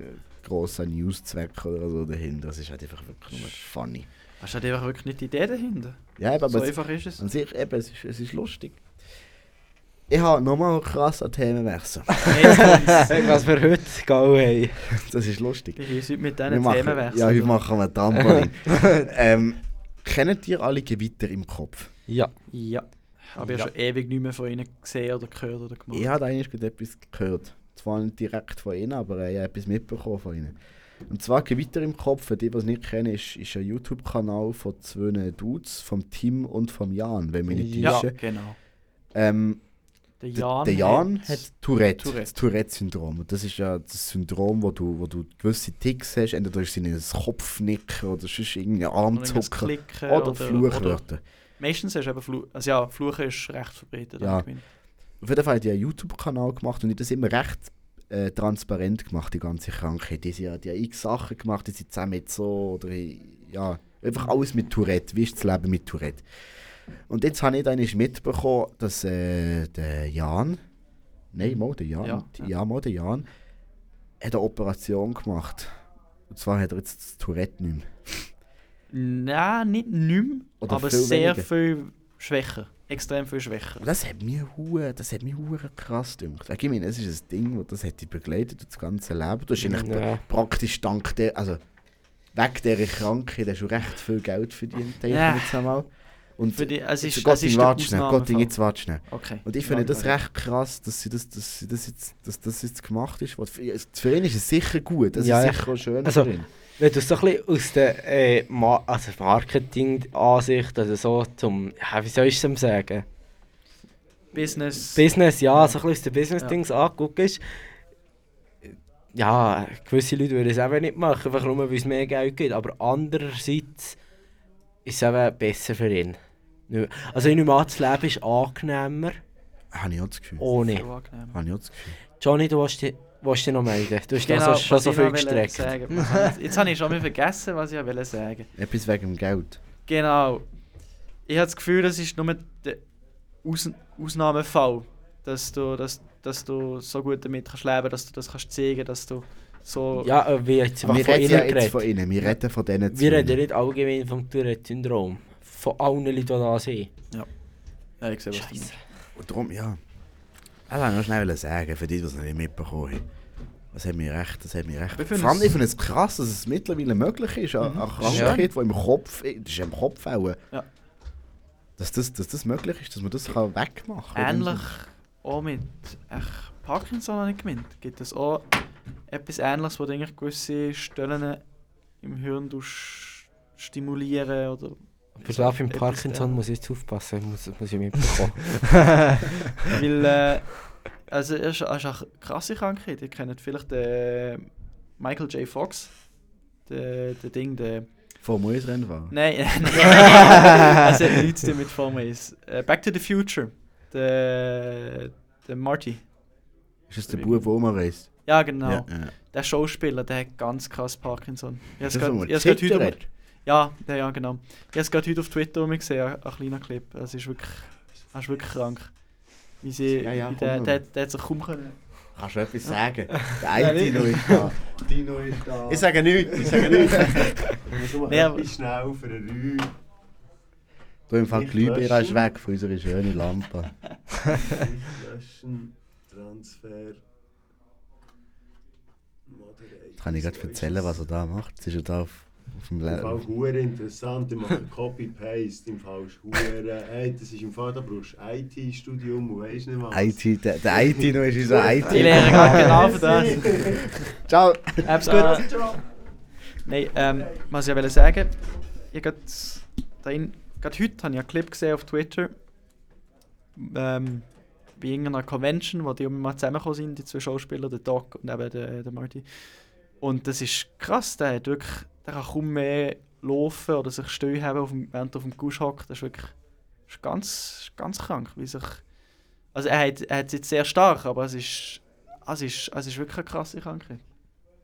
grosser News-Zweck oder so dahinter, es ist halt einfach wirklich nur funny. Hast du halt einfach wirklich nicht die Idee dahinter? Ja, eben, so aber es, einfach ist es. an sich, eben, es ist, es ist lustig. Ich habe nochmal krass an Themenwechsel. Was wir heute geil haben. Das ist lustig. Uns heute mit diesen machen, Themen wechseln. ja, heute machen wir Trampolin. ähm, kennt ihr alle Gewitter im Kopf? Ja. Ja. Aber ich Ja. habe schon ewig nicht mehr von ihnen gesehen oder gehört oder gemacht. Ich habe eigentlich etwas gehört. Zwar nicht direkt von ihnen, aber ich habe etwas mitbekommen von ihnen. Und zwar Gewitter im Kopf, für die, die es nicht kennen, ist, ist ein YouTube-Kanal von zwei Dudes, vom Tim und vom Jan, wenn mich nicht ja, genau. Ähm, Der Jan, der Jan hat Tourette, Tourette. das Tourette-Syndrom. Und das ist ja das Syndrom, wo du, wo du gewisse Ticks hast, entweder ist es in ein Kopfnicken oder sonst irgendein oder Armzucken Klicken oder, oder, Fluchwörter. Meistens ist eben Fluch. Also ja, Fluchen ist recht verbreitet. Ja. ich. Auf jeden Fall hat die einen YouTube-Kanal gemacht und die das immer recht äh, transparent gemacht, die ganze Krankheit. Die, sind ja, x Sachen gemacht, die sind zusammen mit so oder ja, einfach alles mit Tourette. Wie ist das Leben mit Tourette? Und jetzt habe ich dann mitbekommen, dass äh, der Jan, nein, mal der Jan, Ja, ja, ja. mal der Jan, hat eine Operation gemacht. Und zwar hat er jetzt das Tourette nicht mehr. Nein, nicht nicht mehr, Oder aber viel sehr weniger. viel schwächer. Extrem viel schwächer. Und das hat mir hure, das hat mir hure krass gedacht. Ich meine, es ist ein Ding, das hat dich begleitet das ganze Leben. Du hast eigentlich Ja. praktisch dank der, also wegen dieser Krankheit hast du recht viel Geld verdient, denke Ja. ich jetzt einmal. Und Für die, es ist, Gott, es ist in der Watsch schnell, Gott, jetzt Watsch schnell. Okay. Und ich finde Ja, das ja. recht krass, dass, sie das, dass, sie das, jetzt, dass das jetzt gemacht ist. Was Für, für ihn ist es sicher gut, das Ja, ist ja. sicher auch schön Also. Wenn du es so ein bisschen aus der äh, Ma also Marketing-Ansicht, also so zum, ja, wie soll ich es sagen? Business. Business, ja, so ein bisschen aus den Business-Dings anguckst. Ja, gewisse Leute würden es eben nicht machen, einfach nur, weil es mehr Geld gibt. Aber andererseits ist es eben besser für ihn. Nö- Also ich nehme an, das Leben ist angenehmer Habe ich auch das Gefühl. ohne. Habe ich auch das Gefühl. Johnny, du willst dich, willst dich noch melden. Du hast Genau, also schon so viel gestreckt. Jetzt habe ich schon mal vergessen, was ich wollte sagen. Etwas wegen dem Geld. Genau. Ich habe das Gefühl, das ist nur der Aus Ausnahmefall, dass du, dass, dass du so gut damit kannst leben dass du das kannst zeigen, dass du so... Ja, äh, wie jetzt Wir von reden jetzt von ihnen, wir reden von denen Wir reden nicht allgemein vom Tourette-Syndrom. Von allen Leuten, die da sind. Ja, ich sehe, was Scheiße. Und darum, ja. Ich wollte noch schnell sagen, für die, die es noch nicht mitbekommen haben. Das hat mich recht, das hat mich recht. Finden Vor allem, es- ich finde es krass, dass es mittlerweile möglich ist, eine, eine Krankheit, die im Kopf, das ist ja im Kopf auch, Ja. dass, das, dass das möglich ist, dass man das kann wegmachen kann. Ähnlich auch mit ach, Parkinson habe ich gemeint. Gibt es auch etwas Ähnliches, wo du eigentlich gewisse Stellen im Hirn stimulieren oder... Beim etwas Parkinson muss ich jetzt aufpassen, muss, muss ich mitbekommen. Weil, äh, also es ist, ist eine krasse Krankheit. Ihr kennt vielleicht den Michael J. Fox. Der, Ding, der... Formel 1 Rennen fahren. Nein, nein. es hat nichts mit Formel 1. Äh, Back to the Future. Der, der Marty. Ist das der Bub, der rumreist? Ja, genau. Ja, ja. Der Schauspieler, der hat ganz krass Parkinson. Ich Ist habe das es so gerade- ein ich habe es gerade heute... Ja, ja, ja, genau. Ich habe es gerade heute auf Twitter rum gesehen, ein, ein kleiner Clip. Es ist wirklich, es ist wirklich krank. Wie sie, Ja, ja, wie der, der, der hat sich kaum können. Kannst du etwas sagen? Der eine Dino ist da. Dino ist da. Ich sage nichts, ich sage nichts. Ich muss nur schnell für einen Rü. Du, im Fall Glühbirne ist weg von unserer schönen Lampe. Löschen, Transfer. Moderate. Jetzt kann ich gerade erzählen, was er da macht. Jetzt ist er da auf, auf dem Im Fall hure interessant, ich mache Copy-Paste, im Fall hure, hey, das ist im Fall, da brauchst du IT-Studium und weisst nicht was. IT, der, der IT-Dino ist unser Die IT. Lehrer gerade genau für das. Ciao! Hab's gut. Nein, ähm, was ich wollte sagen, ich gerade heute habe ich einen Clip gesehen auf Twitter, ähm, bei irgendeiner Convention, wo die mal zusammengekommen sind, die zwei Schauspieler, der Doc und eben der, der Marty. Und das ist krass, der hat wirklich, der kann kaum mehr laufen oder sich still haben, auf dem, während er auf dem Gusch hockt. Das ist wirklich das ist ganz, ganz krank, wie sich... Also er hat, er hat es jetzt sehr stark, aber es ist, es ist, es ist wirklich eine krasse Krankheit.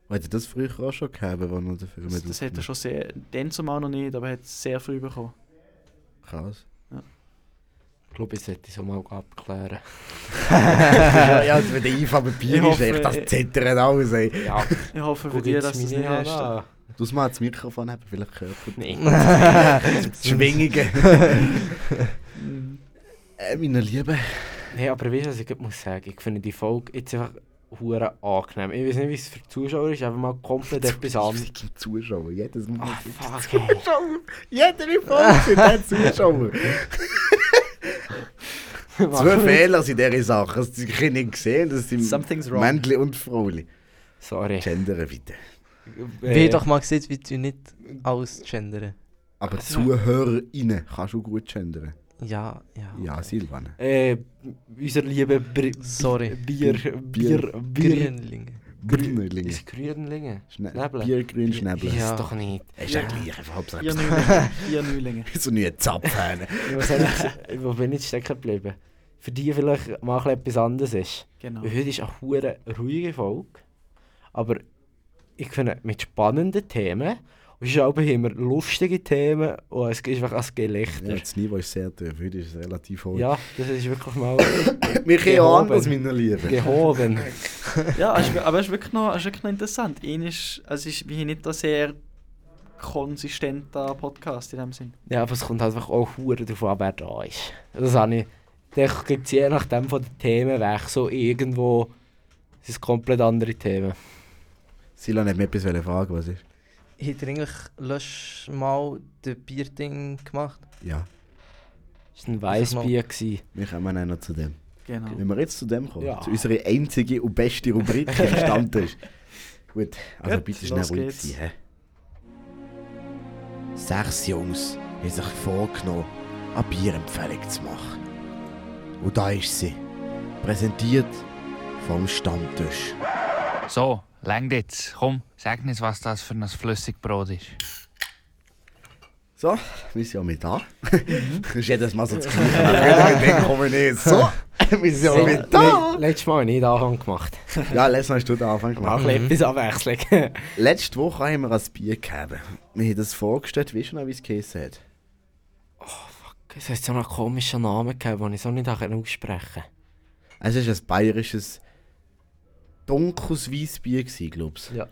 Hat er das früher auch schon gehabt, wo er dafür Das, das hat er schon sehr, den zumal noch nicht, aber er hat es sehr früh bekommen. Krass. Ich glaube, ich sollte es auch mal abklären. ja, ja, wenn der Einfall Ich Papier ist, das zittert alles, ey. Ja, Ich hoffe für dich, dass du es nicht hast. an. Du musst mal das Mikrofon haben, vielleicht hört Nein. man Schwingungen. Äh, meine Lieben, Nee, aber weißt du, was ich gerade muss sagen? Ich finde die Folge jetzt einfach hure angenehm. Ich weiß nicht, wie es für die Zuschauer ist, einfach mal komplett etwas anderes. Zuschauer, jedes Mal. Ah, fuck. Zuschauer! Jede Folge sind Zuschauer. Zwei Fehler sind diese Sachen. Das habe ich nicht gesehen. Das sind. Männli und Frauli. Sorry. Gendern bitte. Äh, Wie doch mal gesehen, wie du nicht alles gendern. Aber Also- ZuhörerInnen kannst du gut gendern. Ja, ja. Ja, Silvan. Äh, unser lieber Br Sorry. Bier, Bier, Bier, Grünlinge. Grünlinge. Ist Grünlinge? Schnäble? Biergrün Schnäble. Ja. Ist doch nicht. Ist ja gleich, einfach Hauptsache etwas- Neulinge. Vier Neulinge. so nie Zapfen. Wo bin ich stecken geblieben? Für die vielleicht mal etwas anderes ist. Genau. Weil Heute ist eine hure ruhige Folge. Aber ich finde, mit spannenden Themen. Und es ist auch immer lustige Themen. Und es ist einfach ein Ja, Gelächter. das Niveau ist sehr tief. Heute ist es relativ hoch. Ja, das ist wirklich mal Wir auch anders, meine Lieben. gehoben. Ja, es aber es ist wirklich noch, es ist wirklich noch interessant. Ihn ist, es ist wie nicht ein sehr konsistenter Podcast in dem Sinn. Ja, aber es kommt halt einfach auch hure darauf an, wer da ist. Das habe ich. Da gibt es je nachdem von den Themen weg so irgendwo. Es ist komplett andere Themen. Silan hat mir etwas fragen, was ist? Hat er eigentlich letztes Mal das Bierding gemacht? Ja, Es war ein Weißbier. wir kommen auch noch zu dem. Genau. Wenn wir jetzt zu dem kommen, Ja. zu unserer einzigen und besten Rubrik im Stammtisch. Gut, also Gut, bitte schnell ruhig geht's. sein. Sechs Jungs haben sich vorgenommen, eine Bierempfehlung zu machen. Und da ist sie. Präsentiert vom Stammtisch. So, längt jetzt. Komm, sag uns, was das für ein Flüssigbrot ist. So, wir sind ja mit da. das ist jedes Mal so das Gleiche. Dann kommen wir nicht. So, wir sind ja mit da. Le letztes Mal habe ich den Anfang gemacht. Ja, letztes Mal hast du den Anfang gemacht. ein bisschen etwas Abwechslung. Letzte Woche haben wir ein Bier gegeben. Wir haben das vorgestellt, weißt du noch, wie es geheißen hat? Es hat so einen komischen Namen gegeben, den ich so nicht aussprechen kann. Es war ein bayerisches dunkles Weissbier, glaube ich. Ja.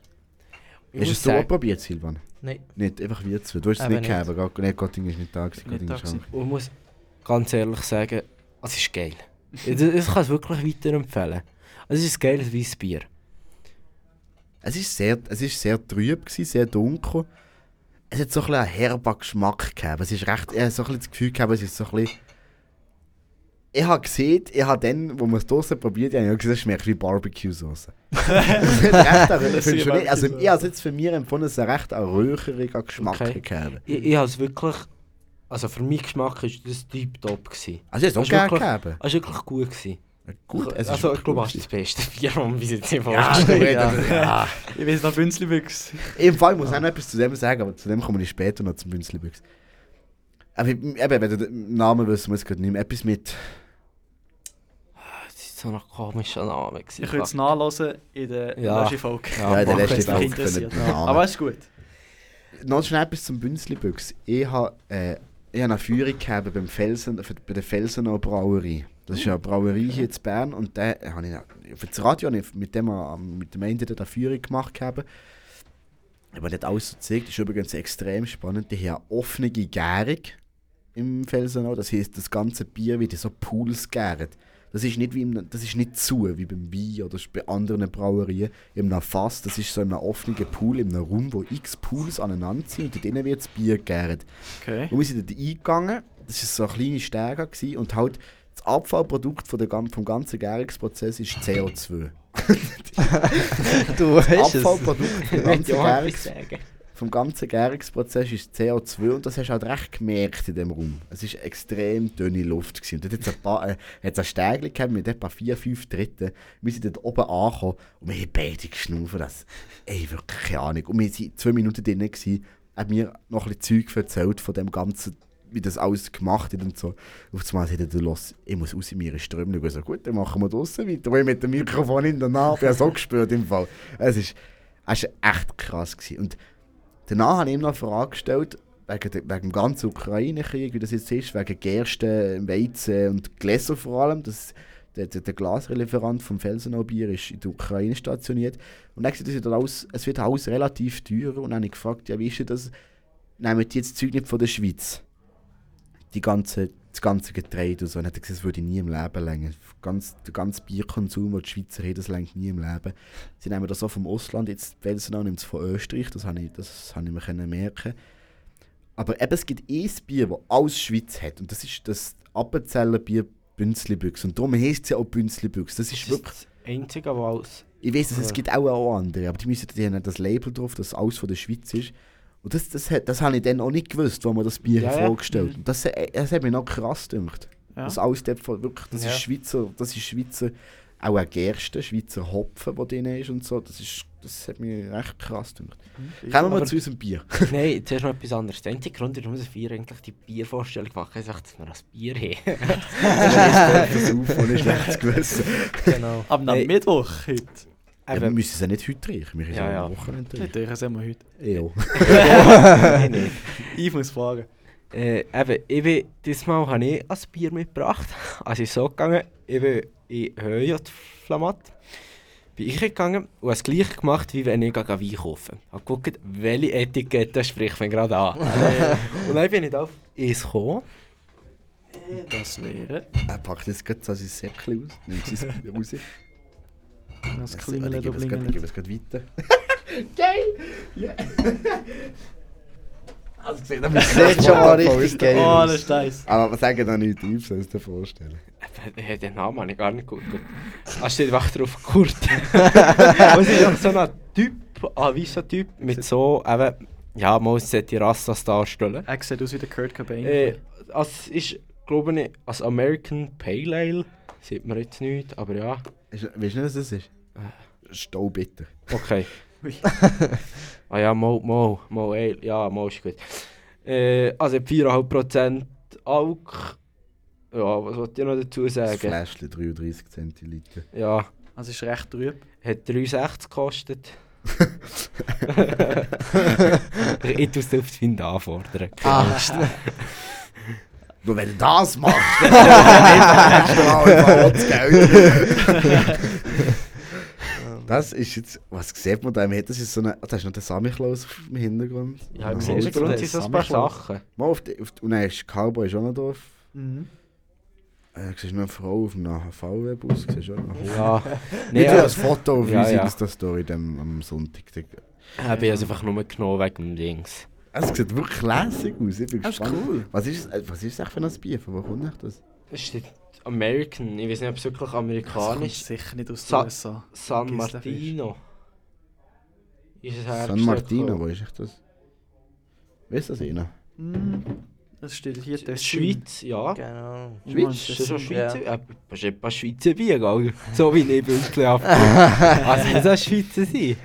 Ich Hast du es so sagen, probiert, Silvan? Nein. Nicht, einfach wir zwei. Du hast es Eben nicht nicht. gegeben. Gott- Nein, Gotting ist nicht da. Gewesen, Nicht Gotting da ist gewesen. krank. ich muss ganz ehrlich sagen, es ist geil. Ich, ich kann es wirklich weiterempfehlen. Es ist ein geiles Weissbier. Es ist sehr, es ist sehr trüb, gewesen, sehr dunkel. Es hat so ein bisschen einen herben Geschmack gehabt. Es ist recht, ich so ein bisschen das Gefühl gehabt, es ist so ein bisschen... Ich habe gesehen, ich habe dann, wo wir es draussen probiert haben, ich habe gesehen, es schmeckt wie Barbecue-Sauce. also ich habe es jetzt für mich empfunden, es ist ein recht ein röcheriger Geschmack Okay. gehabt. Ich, ich habe es wirklich. Also für meinen Geschmack war das tiptop. gewesen. Also ich habe es auch Das ist gerne wirklich- gegeben. Es war wirklich gut. Gewesen. Gut, es ist also wirklich ich glaube, es ist das beste Bier, das wir bis jetzt nicht Ja, vorgestellt du haben. redest- ja. Ich weiß noch Bünzli-Büchs. Im Fall muss ich auch noch etwas zu dem sagen, aber zu dem kommen wir später noch zum Bünzlibüchs. Aber eben, wenn du den Namen wissen, muss gerade nicht mehr. Etwas mit. Das war so ein komischer Name. gewesen. Ich würde es nachlesen in der Ja. letzten Folge. Ja, Ja, der mach letzte es. Mich Folge können den. Aber es ist gut. Noch schnell etwas zum Bünzlibüchs. Ich habe äh, ich habe eine Führung gehabt beim Felsen, bei der Felsenau Brauerei. Das ist ja eine Brauerei hier in Bern und da habe ich für das Radio habe ich mit dem mit dem Ende eine Führung gemacht gehabt. Aber nicht alles so gezeigt. Das ist übrigens extrem spannend. Die haben eine offene Gärung im Felsenau. Das heisst, das ganze Bier wird in so Pools gärt. Das ist nicht wie im, das ist nicht zu, wie beim Wein oder bei anderen Brauerien. In einem Fass, das ist so ein offener Pool in einem Raum, wo x Pools aneinander sind und drinnen wird das Bier gärt. Okay. Und wir sind dort eingegangen, das war so eine kleine Stege gewesen, und halt das Abfallprodukt von der, vom ganzen Gärungsprozess ist CO2. Du Das weißt es. Abfallprodukt vom ganzen, Ja, Gärungs sagen. Vom ganzen Gärungsprozess ist CO2 und das hast du halt recht gemerkt in dem Raum. Es war extrem dünne Luft. Gewesen. Und dort hat es ein paar, äh, hat's gehabt mit etwa vier, fünf Dritten. Wir sind dort oben angekommen und wir haben beide geschnaufen. Das, ey, wirklich keine Ahnung. Und wir waren zwei Minuten drin, gewesen, hat mir noch ein bisschen Zeug erzählt von dem Ganzen, wie das alles gemacht hat und so. Auf einmal hat er gesagt, los, ich muss raus in meine Ströme. Ich so, gut, dann machen wir draußen weiter. Und ich mit dem Mikrofon in der Nase, ich habe so gespürt im Fall. Es ist echt krass gewesen. Und danach habe ich ihm noch eine Frage gestellt, wegen, wegen dem ganzen Ukraine-Krieg, wie das jetzt ist, wegen Gerste, Weizen und Gläser vor allem. Das, der, der, der Glasrelieferant vom Felsenau Bier ist in der Ukraine stationiert. Und hat gesagt, alles, es wird alles relativ teuer. Und dann habe ich gefragt, ja, wie ist das, nehmen die jetzt Zeug nicht von der Schweiz? die ganze, das ganze Getreide und so. Und hat gesagt, das würde ich nie im Leben länger. Ganz, der ganze Bierkonsum, den die Schweizer haben, das längt nie im Leben. Sie nehmen das auch vom Ausland, jetzt Belsenau nimmt es von Österreich, das habe ich, das habe ich mir merken Aber eben, es gibt ein Bier, das alles Schweiz hat. Und das ist das Appenzeller Bier Bünzlibüchs. Und darum heisst es ja auch Bünzlibüchs. Das ist Das wirklich... ist das Einzige, was alles... Ich weiß, es Ja. gibt auch, auch andere, aber die, müssen, die haben das Label drauf, dass alles von der Schweiz ist. Und das, das, hat- das habe ich dann auch nicht gewusst, als man das Bier Ja, ja. vorgestellt Und das, äh, das hat mich noch krass gedacht. Ja. Das alles dort von, wirklich, das Ja. ist Schweizer, das ist Schweizer, auch ein Gerste, Schweizer Hopfen, der drin ist und so. Das, ist, das hat mich echt krass gedacht. Kommen wir mal zu unserem Bier. Nein, zuerst noch etwas anderes. Der einzige Grund, warum wir Bier eigentlich die Biervorstellung machen, ist, dass wir das Bier haben. Versuch ohne schlechtes Gewissen. Genau. Am. Mittwoch heute. Ja, wir müssen es ja nicht heute trinken, wir können es Ja, ja, am Wochenende trinken. durch, sind wir heute. Ja. Nein, nein. Ich muss fragen. Äh, eben, ich bin, diesmal habe ich ein Bier mitgebracht. Also ist so gegangen, ich bin in Höhe Flamat. Bin ich gegangen und habe es gleich gemacht, wie wenn ich Wein kaufen. Ich habe geguckt, welche Etikette spricht man gerade an. und dann bin ich auf eins gekommen. Das leere. Er packt jetzt gerade so sein Säckchen aus, nimmt sein Bier raus. Das Ich klingelt und es gerade- ich blingelt. gebe es gerade weiter. Geil! Also gesehen, da Das sieht schon mal richtig geil Oh, das ist nice. Aber was sagen da nicht Typ, soll ich dir vorstellen? Äh, Den Namen habe ich gar nicht gut. Da steht einfach drauf Kurt. Aber es ist auch so ein Typ, ein weißer Typ, mit so, eben, ja, man sollte die Rastas darstellen. Er sieht aus wie der Kurt Cobain. Äh, es ist, glaube ich, als American Pale Ale. Sieht man jetzt nicht, aber ja. Ist- Weißt du nicht, was das ist? Staubitter. Okay. Ah ja, Mo, Mo, Mo Ale. Ja, Mo ist gut. Äh, also 4,5% Alk. Ja, was wollte ich noch dazu Das sagen? Fläschchen 33 Zentiliter. Ja, Also ist recht trüb. hat 3,60 gekostet. ich tue es auf das Find anfordern. Angst. Nur wenn du das machst, dann hast du auch das Geld. Das ist jetzt, was sieht man da im? Das ist so eine, das ist noch der Samichlaus im Hintergrund. Ja, im. Hintergrund sind so ein paar. Sachen. Mal auf die, auf die, und dann ist Cowboy ist auch noch drauf. Mhm. Äh, siehst du noch eine Frau auf einem VW-Bus? Siehst du auch noch? Ja, Nee, nee, ja, das Foto auf Ja, unserer ja. Insta-Story dem- am Sonntag. habe ich es einfach nur genommen wegen dem Dings. Es sieht wirklich lässig aus. Ich bin Das ist cool. Was ist, äh, was ist das für ein Bier? Von wo kommt das? Es steht American, ich weiß nicht, ob es wirklich Das amerikanisch ist. sicher nicht aus Sa- den USA. San Martino. Ist es San Martino, wo ist das? Weißt du das einer? Mhm. Das steht hier. Die Schweiz, ja. Genau. Schweiz, das ist schon Ja. Schweizer. Ja. Das ist etwas Schweizer Bier, gell? So wie ich Bünzli abgebe. Also muss das Schweizer sein.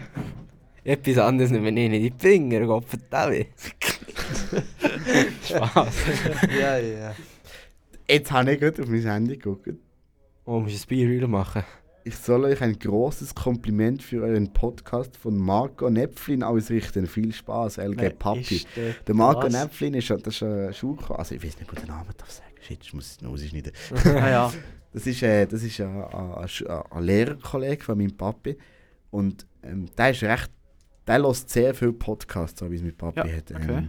Etwas anderes nehmen wir nicht in die Finger, Gott verdammt. Spaß. Ja, ja. Jetzt habe ich gerade auf mein Handy geguckt. Oh, musst du ein Bier wieder machen? Ich soll euch ein großes Kompliment für euren Podcast von Marco Näpflin ausrichten. Viel Spaß, LG Wer Papi. ist der Der Marco? Näpflin ist, das ist ein Schulkollege. Also ich weiß nicht, ich den Namen darf sagen. Shit, ich muss es noch rausschneiden. Ah ja. Das ist, äh, das ist ein, ein, ein, ein Lehrerkollege von meinem Papi. Und ähm, der ist recht. Der hört sehr viele Podcasts, so wie es mein Papi Ja, hat ähm, okay.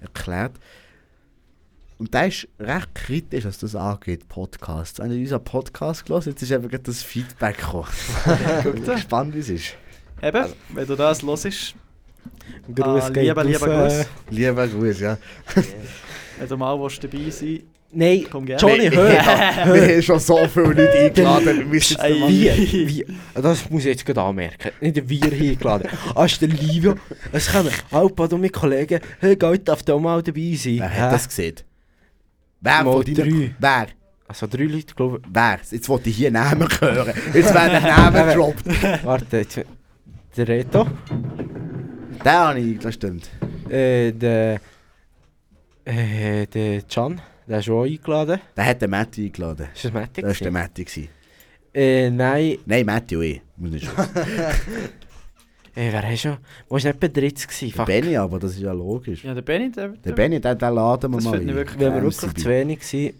erklärt. Und der ist recht kritisch, was das angeht, Podcasts. Wenn ihr unseren Podcast gehört jetzt ist eben gerade das Feedback gekommen. ich bin gespannt, wie es ist. Eben, wenn du das hörst, Gruß Ah, geht lieber, lieber. Gruß. Lieber Gruß, ja. wenn du mal willst dabei sein Nein. Johnny, hör. Wir haben schon so viele Leute eingeladen, wir müssen jetzt Mann- Wir, wir, das muss ich jetzt gerade anmerken. Nicht wir hier eingeladen. Ah, ist der Livio. Es kommen Alpa und meine Kollegen. Hey, Gott, darf da mal dabei sein? Wer hat das gesehen? Wer Mal von deinen... drei. Wer? Also drei Leute, glaube Wer? Jetzt wollte ich hier Namen hören. Jetzt werden Namen gedroppt. ich. Warte, jetzt, der Reto. Den habe ich, das stimmt. Äh, der. Äh, der Can. Der ist auch eingeladen. Der hat den Matti eingeladen. Ist das Matty? Das war der? Matti. gewesen. Äh, nein. Nein, Matti und ich. Muss nicht schon. Äh, wer war schon? Wo war nicht bei 30 gewesen? Der. Benny aber, das ist ja logisch. Ja, der Benny, der, Der Benny, den, den laden wir Das mal ein. wirklich- Wir waren wirklich zu wenig. Gewesen.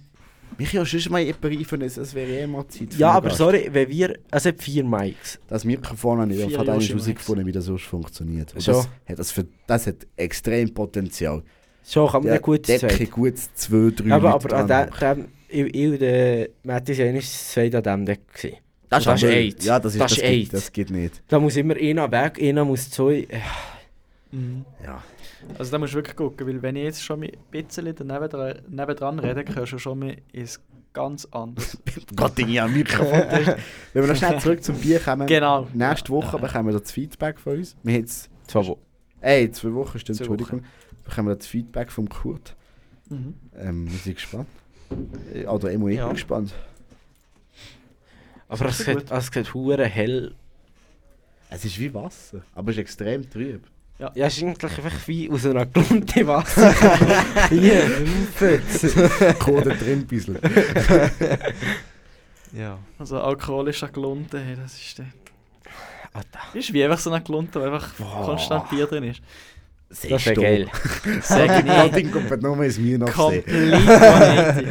Mich ja schon mal jemand einführen, es wäre eh mal Zeit für Ja, aber Gast. sorry, wenn wir. Es hat vier Mikes. Das Mikrofon habe ich eigentlich Yoshi-Mics. herausgefunden, wie das sonst funktioniert. Und Schon. das, hat, das, für, das hat extrem Potenzial. Schon kann man Ja, ja, gut Decke zwei. gut zwei, drei Aber, Leute aber an dem, dem ich, ich und der Mattis waren das zweite an diesem Deck. Gewesen. Das, Das ist aber- AIDS. Ja, das, ist, Das das, geht, das geht nicht. Da muss immer einer weg, einer muss zwei. äh, Mhm. Ja. Also da musst du wirklich gucken, weil wenn ich jetzt schon ein bisschen daneben dran, nebendran rede, hörst du schon mal ins ganz anders. Gott, Ding, ja, Mikrofon. Wenn wir noch schnell zurück zum Bier kommen. Genau. Nächste Woche bekommen wir das Feedback von uns. Wir haben jetzt, Zwei Wochen. ey, zwei Wochen, stimmt, Zwei Entschuldigung. Bekommen wir das Feedback vom Kurt. Mhm. Ähm, wir sind gespannt. Äh, Oder immer ich Ja. bin gespannt. Aber es sieht, es sieht hure hell. Es ist wie Wasser, aber es ist extrem trüb. Ja, es ist eigentlich einfach wie aus einer Klunte Wasser. Hier. Kohle drin ein bisschen. Ja. Also alkoholischer Glunte, hey, das ist der. Alter, Ist wie einfach so eine Glunte, wo einfach Boah. konstant Bier drin ist. Das wäre geil. Sag Das Ding kommt nur ins Minus sehen. Complete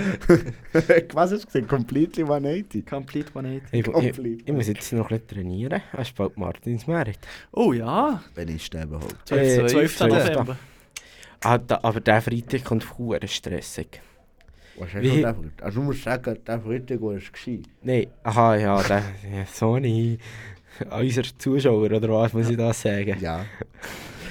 180. Was hast du gesagt? Completely 180? Complete 180. Ich, ich, Complete. ich muss jetzt noch bisschen trainieren. Es ist bald Martins Merit. Oh ja, Wenn ich sterbe halt. 12. Äh, 12. 12. November. Ah, da, aber der Freitag kommt hure stressig. Was hast du der Freitag? Also du musst sagen, der Freitag war gescheit. Nein, aha, ja, der, ja, Sony. Unser Zuschauer, oder was muss ich da sagen? Ja.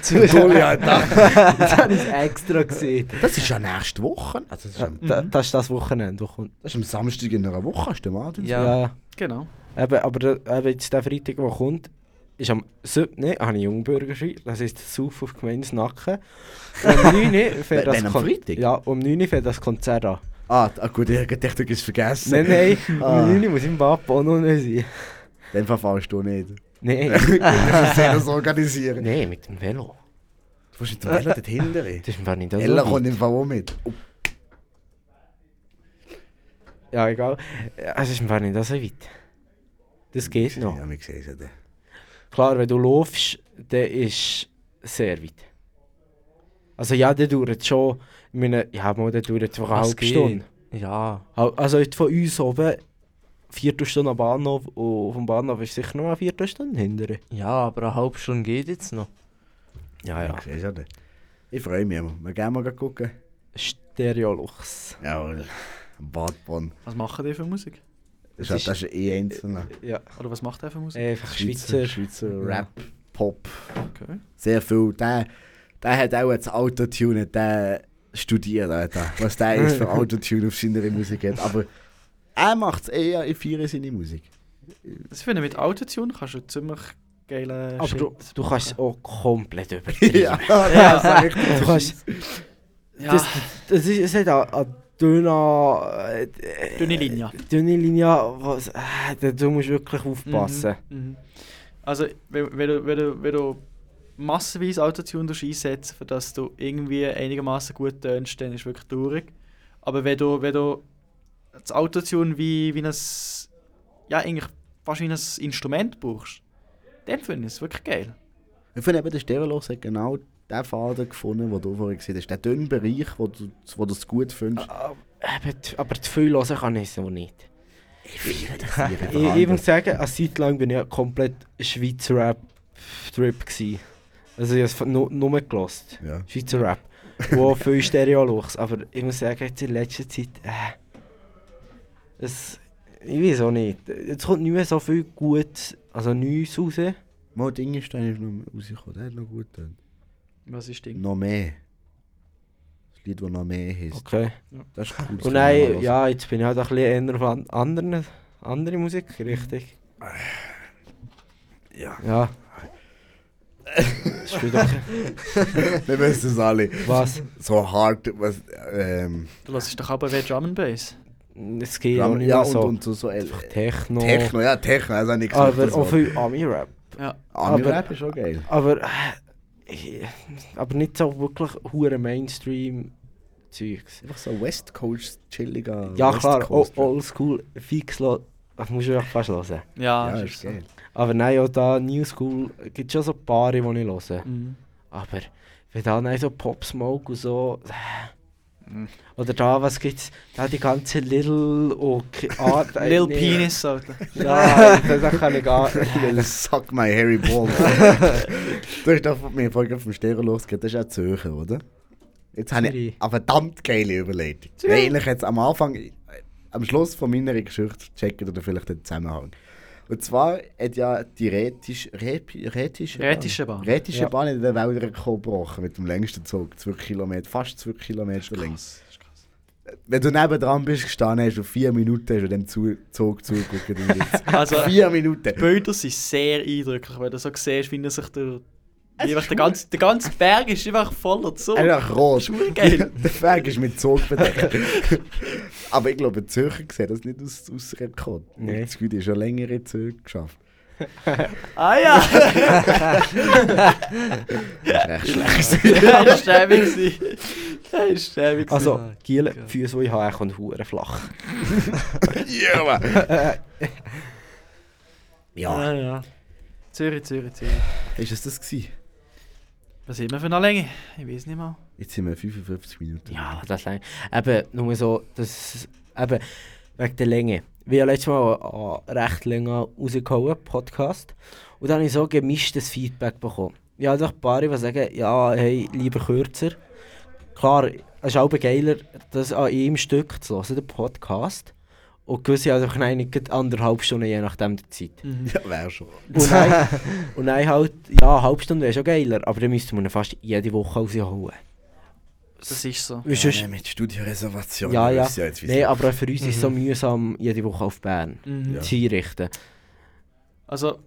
Goliath, das habe ich extra gesehen. Das ist ja nächste Woche. Also das, ist am, Da, das ist das Wochenende. wo kommt- das ist am Samstag in einer Woche, hast du Martin? Ja. Ja. Genau. Eben, aber der, eben jetzt der Freitag, der kommt, ist am 7. habe ich Jungbürgerschein. Das ist der Sauf auf Gemeindesnacken. Und um 9 Uhr fährt das Wenn am Kon- Freitag? Ja, um 9 Uhr fährt das Konzert an. Ah, ah gut, ich du hast es vergessen. Nein, nein, Ah. um 9 Uhr muss ich im Bad auch noch nicht sein. Dann verfahrst du nicht. Nein, das organisieren. nein, mit dem Velo. Du musst mit dem Velo dort hinten. Das ist mir nicht so Ella kommt im auch mit. Oh, Ja, egal. Es ist mir nicht so weit. Das geht noch. Ja, wir sehen es ja dann. Klar, wenn du laufst, dann ist es sehr weit. Also ja, der dauert schon, ich meine, ja, mal, der dauert Das halbe. Stunde. Ja. Also von uns oben, Viertelstunde am Bahnhof und vom Bahnhof ist sicher noch mal eine Viertelstunde hinterher. Ja, aber eine halbe Stunde geht jetzt noch. Ja, ja. Sehen es ja. Ich freue mich immer. Wir gehen mal gucken. Stereolux. Jawohl. Badbahn. Was machen die für Musik? Das Das ist, das ist eh einzelner. Ja, Oder was macht der für Musik? einfach Schweizer, Schweizer. Rap, Pop. Okay. Sehr viel. Der, der hat auch das Autotune, der studiert, Alter. Was der ist für Autotune auf seiner Musik hat. Aber er macht es eher, ich feiere seine Musik. Das finde ich mit Autotune kannst du ziemlich geile Aber Shit du, du kannst es auch komplett übertreiben. ja, das ist richtig Du kannst, Ja, das, das ist, es hat eine, dünne, äh, dünne Linie. dünne Linie, was, äh, du musst wirklich aufpassen. Mhm. Mhm. Also, wenn, wenn, du, wenn, du, wenn du massenweise Autotune für dass du irgendwie einigermaßen gut tönst, dann ist es wirklich traurig. Aber wenn du, wenn du das Autotune wie, wie ein, ja, eigentlich fast wie ein Instrument brauchst, dann finde ich es wirklich geil. Ich finde eben, der Stereolos hat genau den Faden gefunden, den du vorhin gesehen hast. Der dünne Bereich, wo du, wo du es gut findest. Aber, eben, t- aber zu viel hören kann ich so nicht. Ich Ich, ich muss sagen, eine Zeit lang bin ich ja komplett Schweizer Rap-Trip gsi. Also ich habe es nur, nur gelost. Ja. Schweizer Rap. Wo viel Stereo-Luchs. Aber ich muss sagen, jetzt in letzter Zeit. Äh, es, ich weiß auch nicht. Jetzt kommt nicht mehr so viel gut. Also Neues raus. Mal Dingenstein ist noch rausgekommen, der hat noch gut getan. Was ist Ding? Noch mehr. Das Lied, das noch mehr heisst. Okay. Das ist cool. Und nein, ja, jetzt bin ich halt ein bisschen eher auf an- anderen, andere Musik, richtig. Ja. Ja. Ich spiel doch. Wir wissen es alle. Was? So hart, was, ähm, Du lässt doch aber wie Drum and Bass. Es geht auch Drum, nicht ja, mehr und, so. und so, so El Techno. Techno, ja, Techno, also nichts Aber auch viel Ami-Rap. Ja. Ami-Rap ist schon geil. Aber, äh, aber nicht so wirklich hure Mainstream-Zeugs. Einfach so West Coast chilliger Ja West klar, Coast oldschool, fix, das musst du ja fast hören. Ja, Ja, das ist geil. Aber nein, auch da New School gibt schon so ein paar, die ich höre. Mhm. Aber wenn da nein, so Pop Smoke und so. äh. Oder da, was gibt's? Da die ganze Little und Art. Lil Penis, Alter. Ja, das, das kann ich gar nicht. Suck my Harry Ball. du hast doch mir vorhin vom Stereo losgehört, das ist auch Zürcher, oder? Jetzt habe ich eine verdammt geile Überleitung. Eigentlich jetzt am Anfang, äh, am Schluss von meiner Geschichte checken oder vielleicht den Zusammenhang. Und zwar hat ja die Rätische, Rätische Bahn. Rätische Ja. Bahn in den Wäldern gebrochen mit dem längsten Zug, 2 Kilometer, fast 2 Kilometer krass. Wenn du nebendran bist gestanden, hast du vier Minuten hast du dem Zu- Zug zugeguckt. Also, vier Minuten. die Bilder sind sehr eindrücklich, wenn du so siehst, wie er sich wie einfach ist der, ganze, der ganze Berg ist einfach voller Zug. Einfach rot. Geil. Der Weg ist mit Zug bedeckt. Aber ich glaube, die Zürcher sehen das nicht aus, aus Rekord. Nee. Das Gefühl, die haben schon längere Züge geschafft. Ah ja! Das ist echt schlecht. das war gewesen. Das war stäbig. Also, Giel, die Füße, die ich habe, kommen hure flach. ja, Mann. ja. Ja, ja. Zürich, Zürich, Zürich. ist es das gewesen? Was sind wir für eine Länge? Ich weiß nicht mal. Jetzt sind wir 55 Minuten. Ja, das lang. Eben, nur so, das, eben, wegen der Länge. Wir haben letztes Mal einen recht länger rausgehauen, Podcast. Und dann habe ich so gemischtes Feedback bekommen. Ja, doch ein paar, die sagen, ja, hey, lieber kürzer. Klar, es ist auch geiler, das an einem Stück zu hören, den Podcast. Und gewisse haben einfach gerade anderthalb Stunden, je nachdem der Zeit. Ja, wäre schon. Und dann, und dann halt, ja, eine halbe Stunde wäre schon geiler, aber dann müsste man fast jede Woche rausholen. Das ist so. Weil sonst- Ja, mit Studioreservation. Ja, ja. wie's Nein, aber für uns ist es so mühsam, jede Woche auf Bern Mhm. Ja. zu einrichten. Also,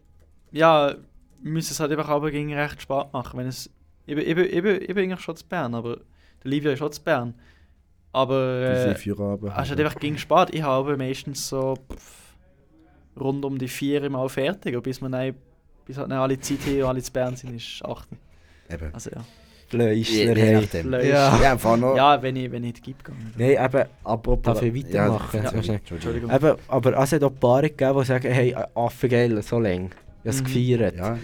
ja, wir müssen es halt einfach aber gegen recht spät machen. Wenn es, ich, bin- ich, bin- ich, bin- ich bin eigentlich schon zu Bern, aber der Livia ist schon zu Bern. Aber Diese äh, Feierabend. es ist halt einfach gegen spät. Ich habe meistens so pff, rund um die vier Mal fertig. Und bis, wir dann, bis halt dann alle Zeit hier und alle zu Bern sind, ist 8. Eben. Also ja. Je hey. nachdem. Ja. Ja, einfach noch. Ja, wenn ich, wenn ich die gehe. Nein, eben, Apropos. Darf ich weitermachen? Ja, Ja, Entschuldigung. Eben, aber es hat auch Paare gegeben, die sagen, hey, Affengeil, so lang. Ich habe es Mhm. gefeiert. Ja,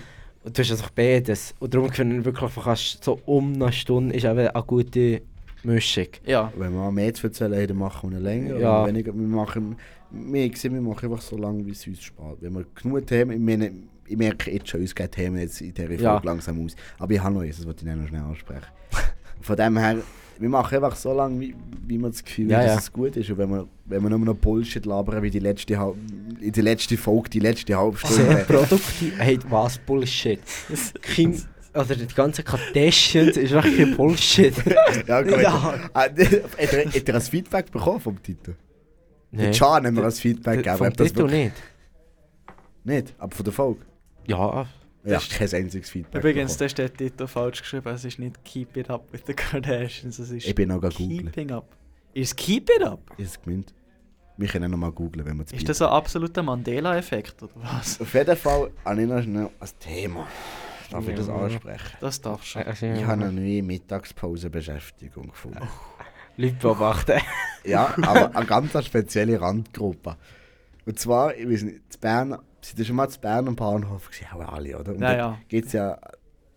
Und du hast einfach beides. Und darum können wir wirklich fast so um eine Stunde ist eben eine gute Mischung. Ja. wenn wir mehr zu erzählen haben, dann machen wir eine länger. Ja. Weniger, wir machen, wir, gesehen, wir machen einfach so lange, wie es uns spart. Wenn wir genug Themen, ich, meine, ich merke jetzt schon, uns gehen Themen jetzt in dieser Folge Ja. langsam aus. Aber ich habe noch eins, das wollte ich noch schnell ansprechen. Von dem her, wir machen einfach so lange, wie, wie wir das Gefühl Ja, haben, dass ja. es gut ist. Und wenn wir, wenn wir nur noch Bullshit labern, wie die letzte, in die letzte Folge, die letzte halbe Sehr produktiv. Hey, was Bullshit. Kim, oder die ganzen Kardashians ist wirklich Bullshit. ja, gut. Ja. Ah, Hat er, hat er ein Feedback bekommen vom Titel? Nee. Nee. Can haben wir ein Feedback gegeben. Vom das Titel nicht. Nicht, aber von der Folge. Ja, Ja, kein einziges Feedback. Übrigens, da steht dort falsch geschrieben. Es ist nicht Keep It Up with the Kardashians. Es ist Ich bin noch googeln. Keeping Up. Ist Keep It Up? Ist es gemeint? Wir können auch noch mal googlen, wenn wir das Ist das ein absoluter Mandela-Effekt oder was? Auf jeden Fall habe ich noch schnell ein Thema. Darf ich das Ja. ansprechen? Das darfst du schon. Ich habe eine neue Mittagspause-Beschäftigung gefunden. Leute beobachten. Ja, aber eine ganz spezielle Randgruppe. Und zwar, ich weiß nicht, zu Bern, sind ihr schon mal zu Bern am Bahnhof gesehen? Auch alle, oder? Und Ja, ja. gibt es ja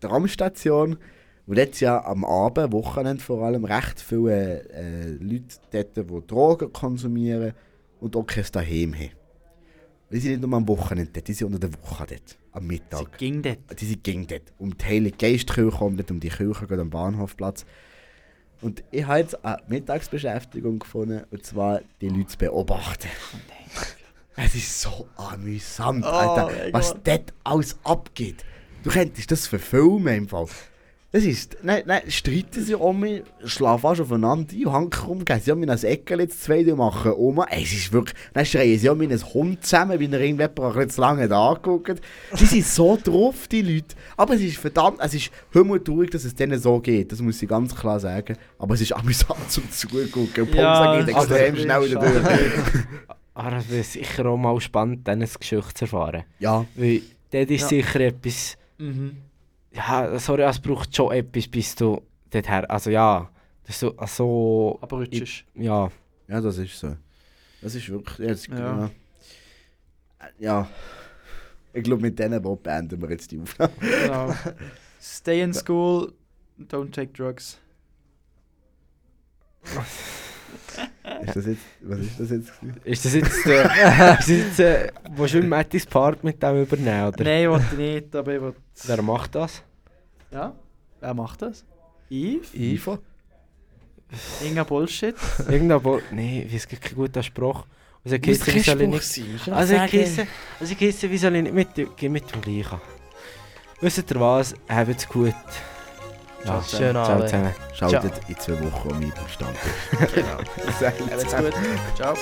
die Ramstation, wo jetzt ja am Abend, Wochenende vor allem, recht viele äh, Leute dort, die Drogen konsumieren und auch kein Daheim haben. Die sind nicht nur am Wochenende dort, die sind unter der Woche dort, am Sie Mittag. ging dort. Die sind gegen dort. Um die Heilige Geistkirche, um, dort um die Kirche, am Bahnhofplatz. Und ich habe jetzt eine Mittagsbeschäftigung gefunden, und zwar die Leute zu beobachten. Es ist so amüsant, Oh Alter, was dort alles abgeht. Du könntest das verfilmen im Fall. Das ist, nein, nein, streiten sie um mich, schlafen fast aufeinander ein, Hanker umgehen, sie haben mir ein Eckchen jetzt zwei, die machen um. Es ist wirklich, dann schreien sie um mir einen Hund zusammen, wie er irgendjemand ein zu lange da angeguckt. Die sind so drauf, die Leute. Aber es ist verdammt, es ist traurig, dass es denen so geht, das muss ich ganz klar sagen. Aber es ist amüsant zum Zugucken. Und Ja, Pumsa geht extrem das schnell wieder durch. Aber es wäre sicher auch mal spannend, dann ein Geschichte zu erfahren. Ja, Weil dort ist Ja. sicher etwas. Mhm. Ja, sorry, es braucht schon etwas, bis du dorthin. Also ja, das ist so. Also, Aber rutschig. ja. ja, das ist so. Das ist wirklich, Ja. ja. ja. Ich glaube, mit diesen Worten beenden wir jetzt die Aufnahme. Genau. Stay in school, don't take drugs. Ist das jetzt, was ist das jetzt? Ist das jetzt, äh, ist das jetzt äh, willst du im Mattis Part mit dem übernehmen, oder? Nein, wollte nicht, aber ich will... Wer macht das? Ja, wer macht das? Yves? Yves? Irgendein Bullshit? Irgendein Bullshit? Nein, es gibt keinen guten Spruch. Also Kiste, wie soll ich nicht... Also Kiste, also Kiste, wie soll ich nicht mit, mit dem Gleichen? Wisst ihr was? Habt's gut. Ja, ah, schönen Ciao Abend. zusammen. Schaltet Ciao. in zwei Wochen um mit dem Stand. genau. Alles gut. Ciao.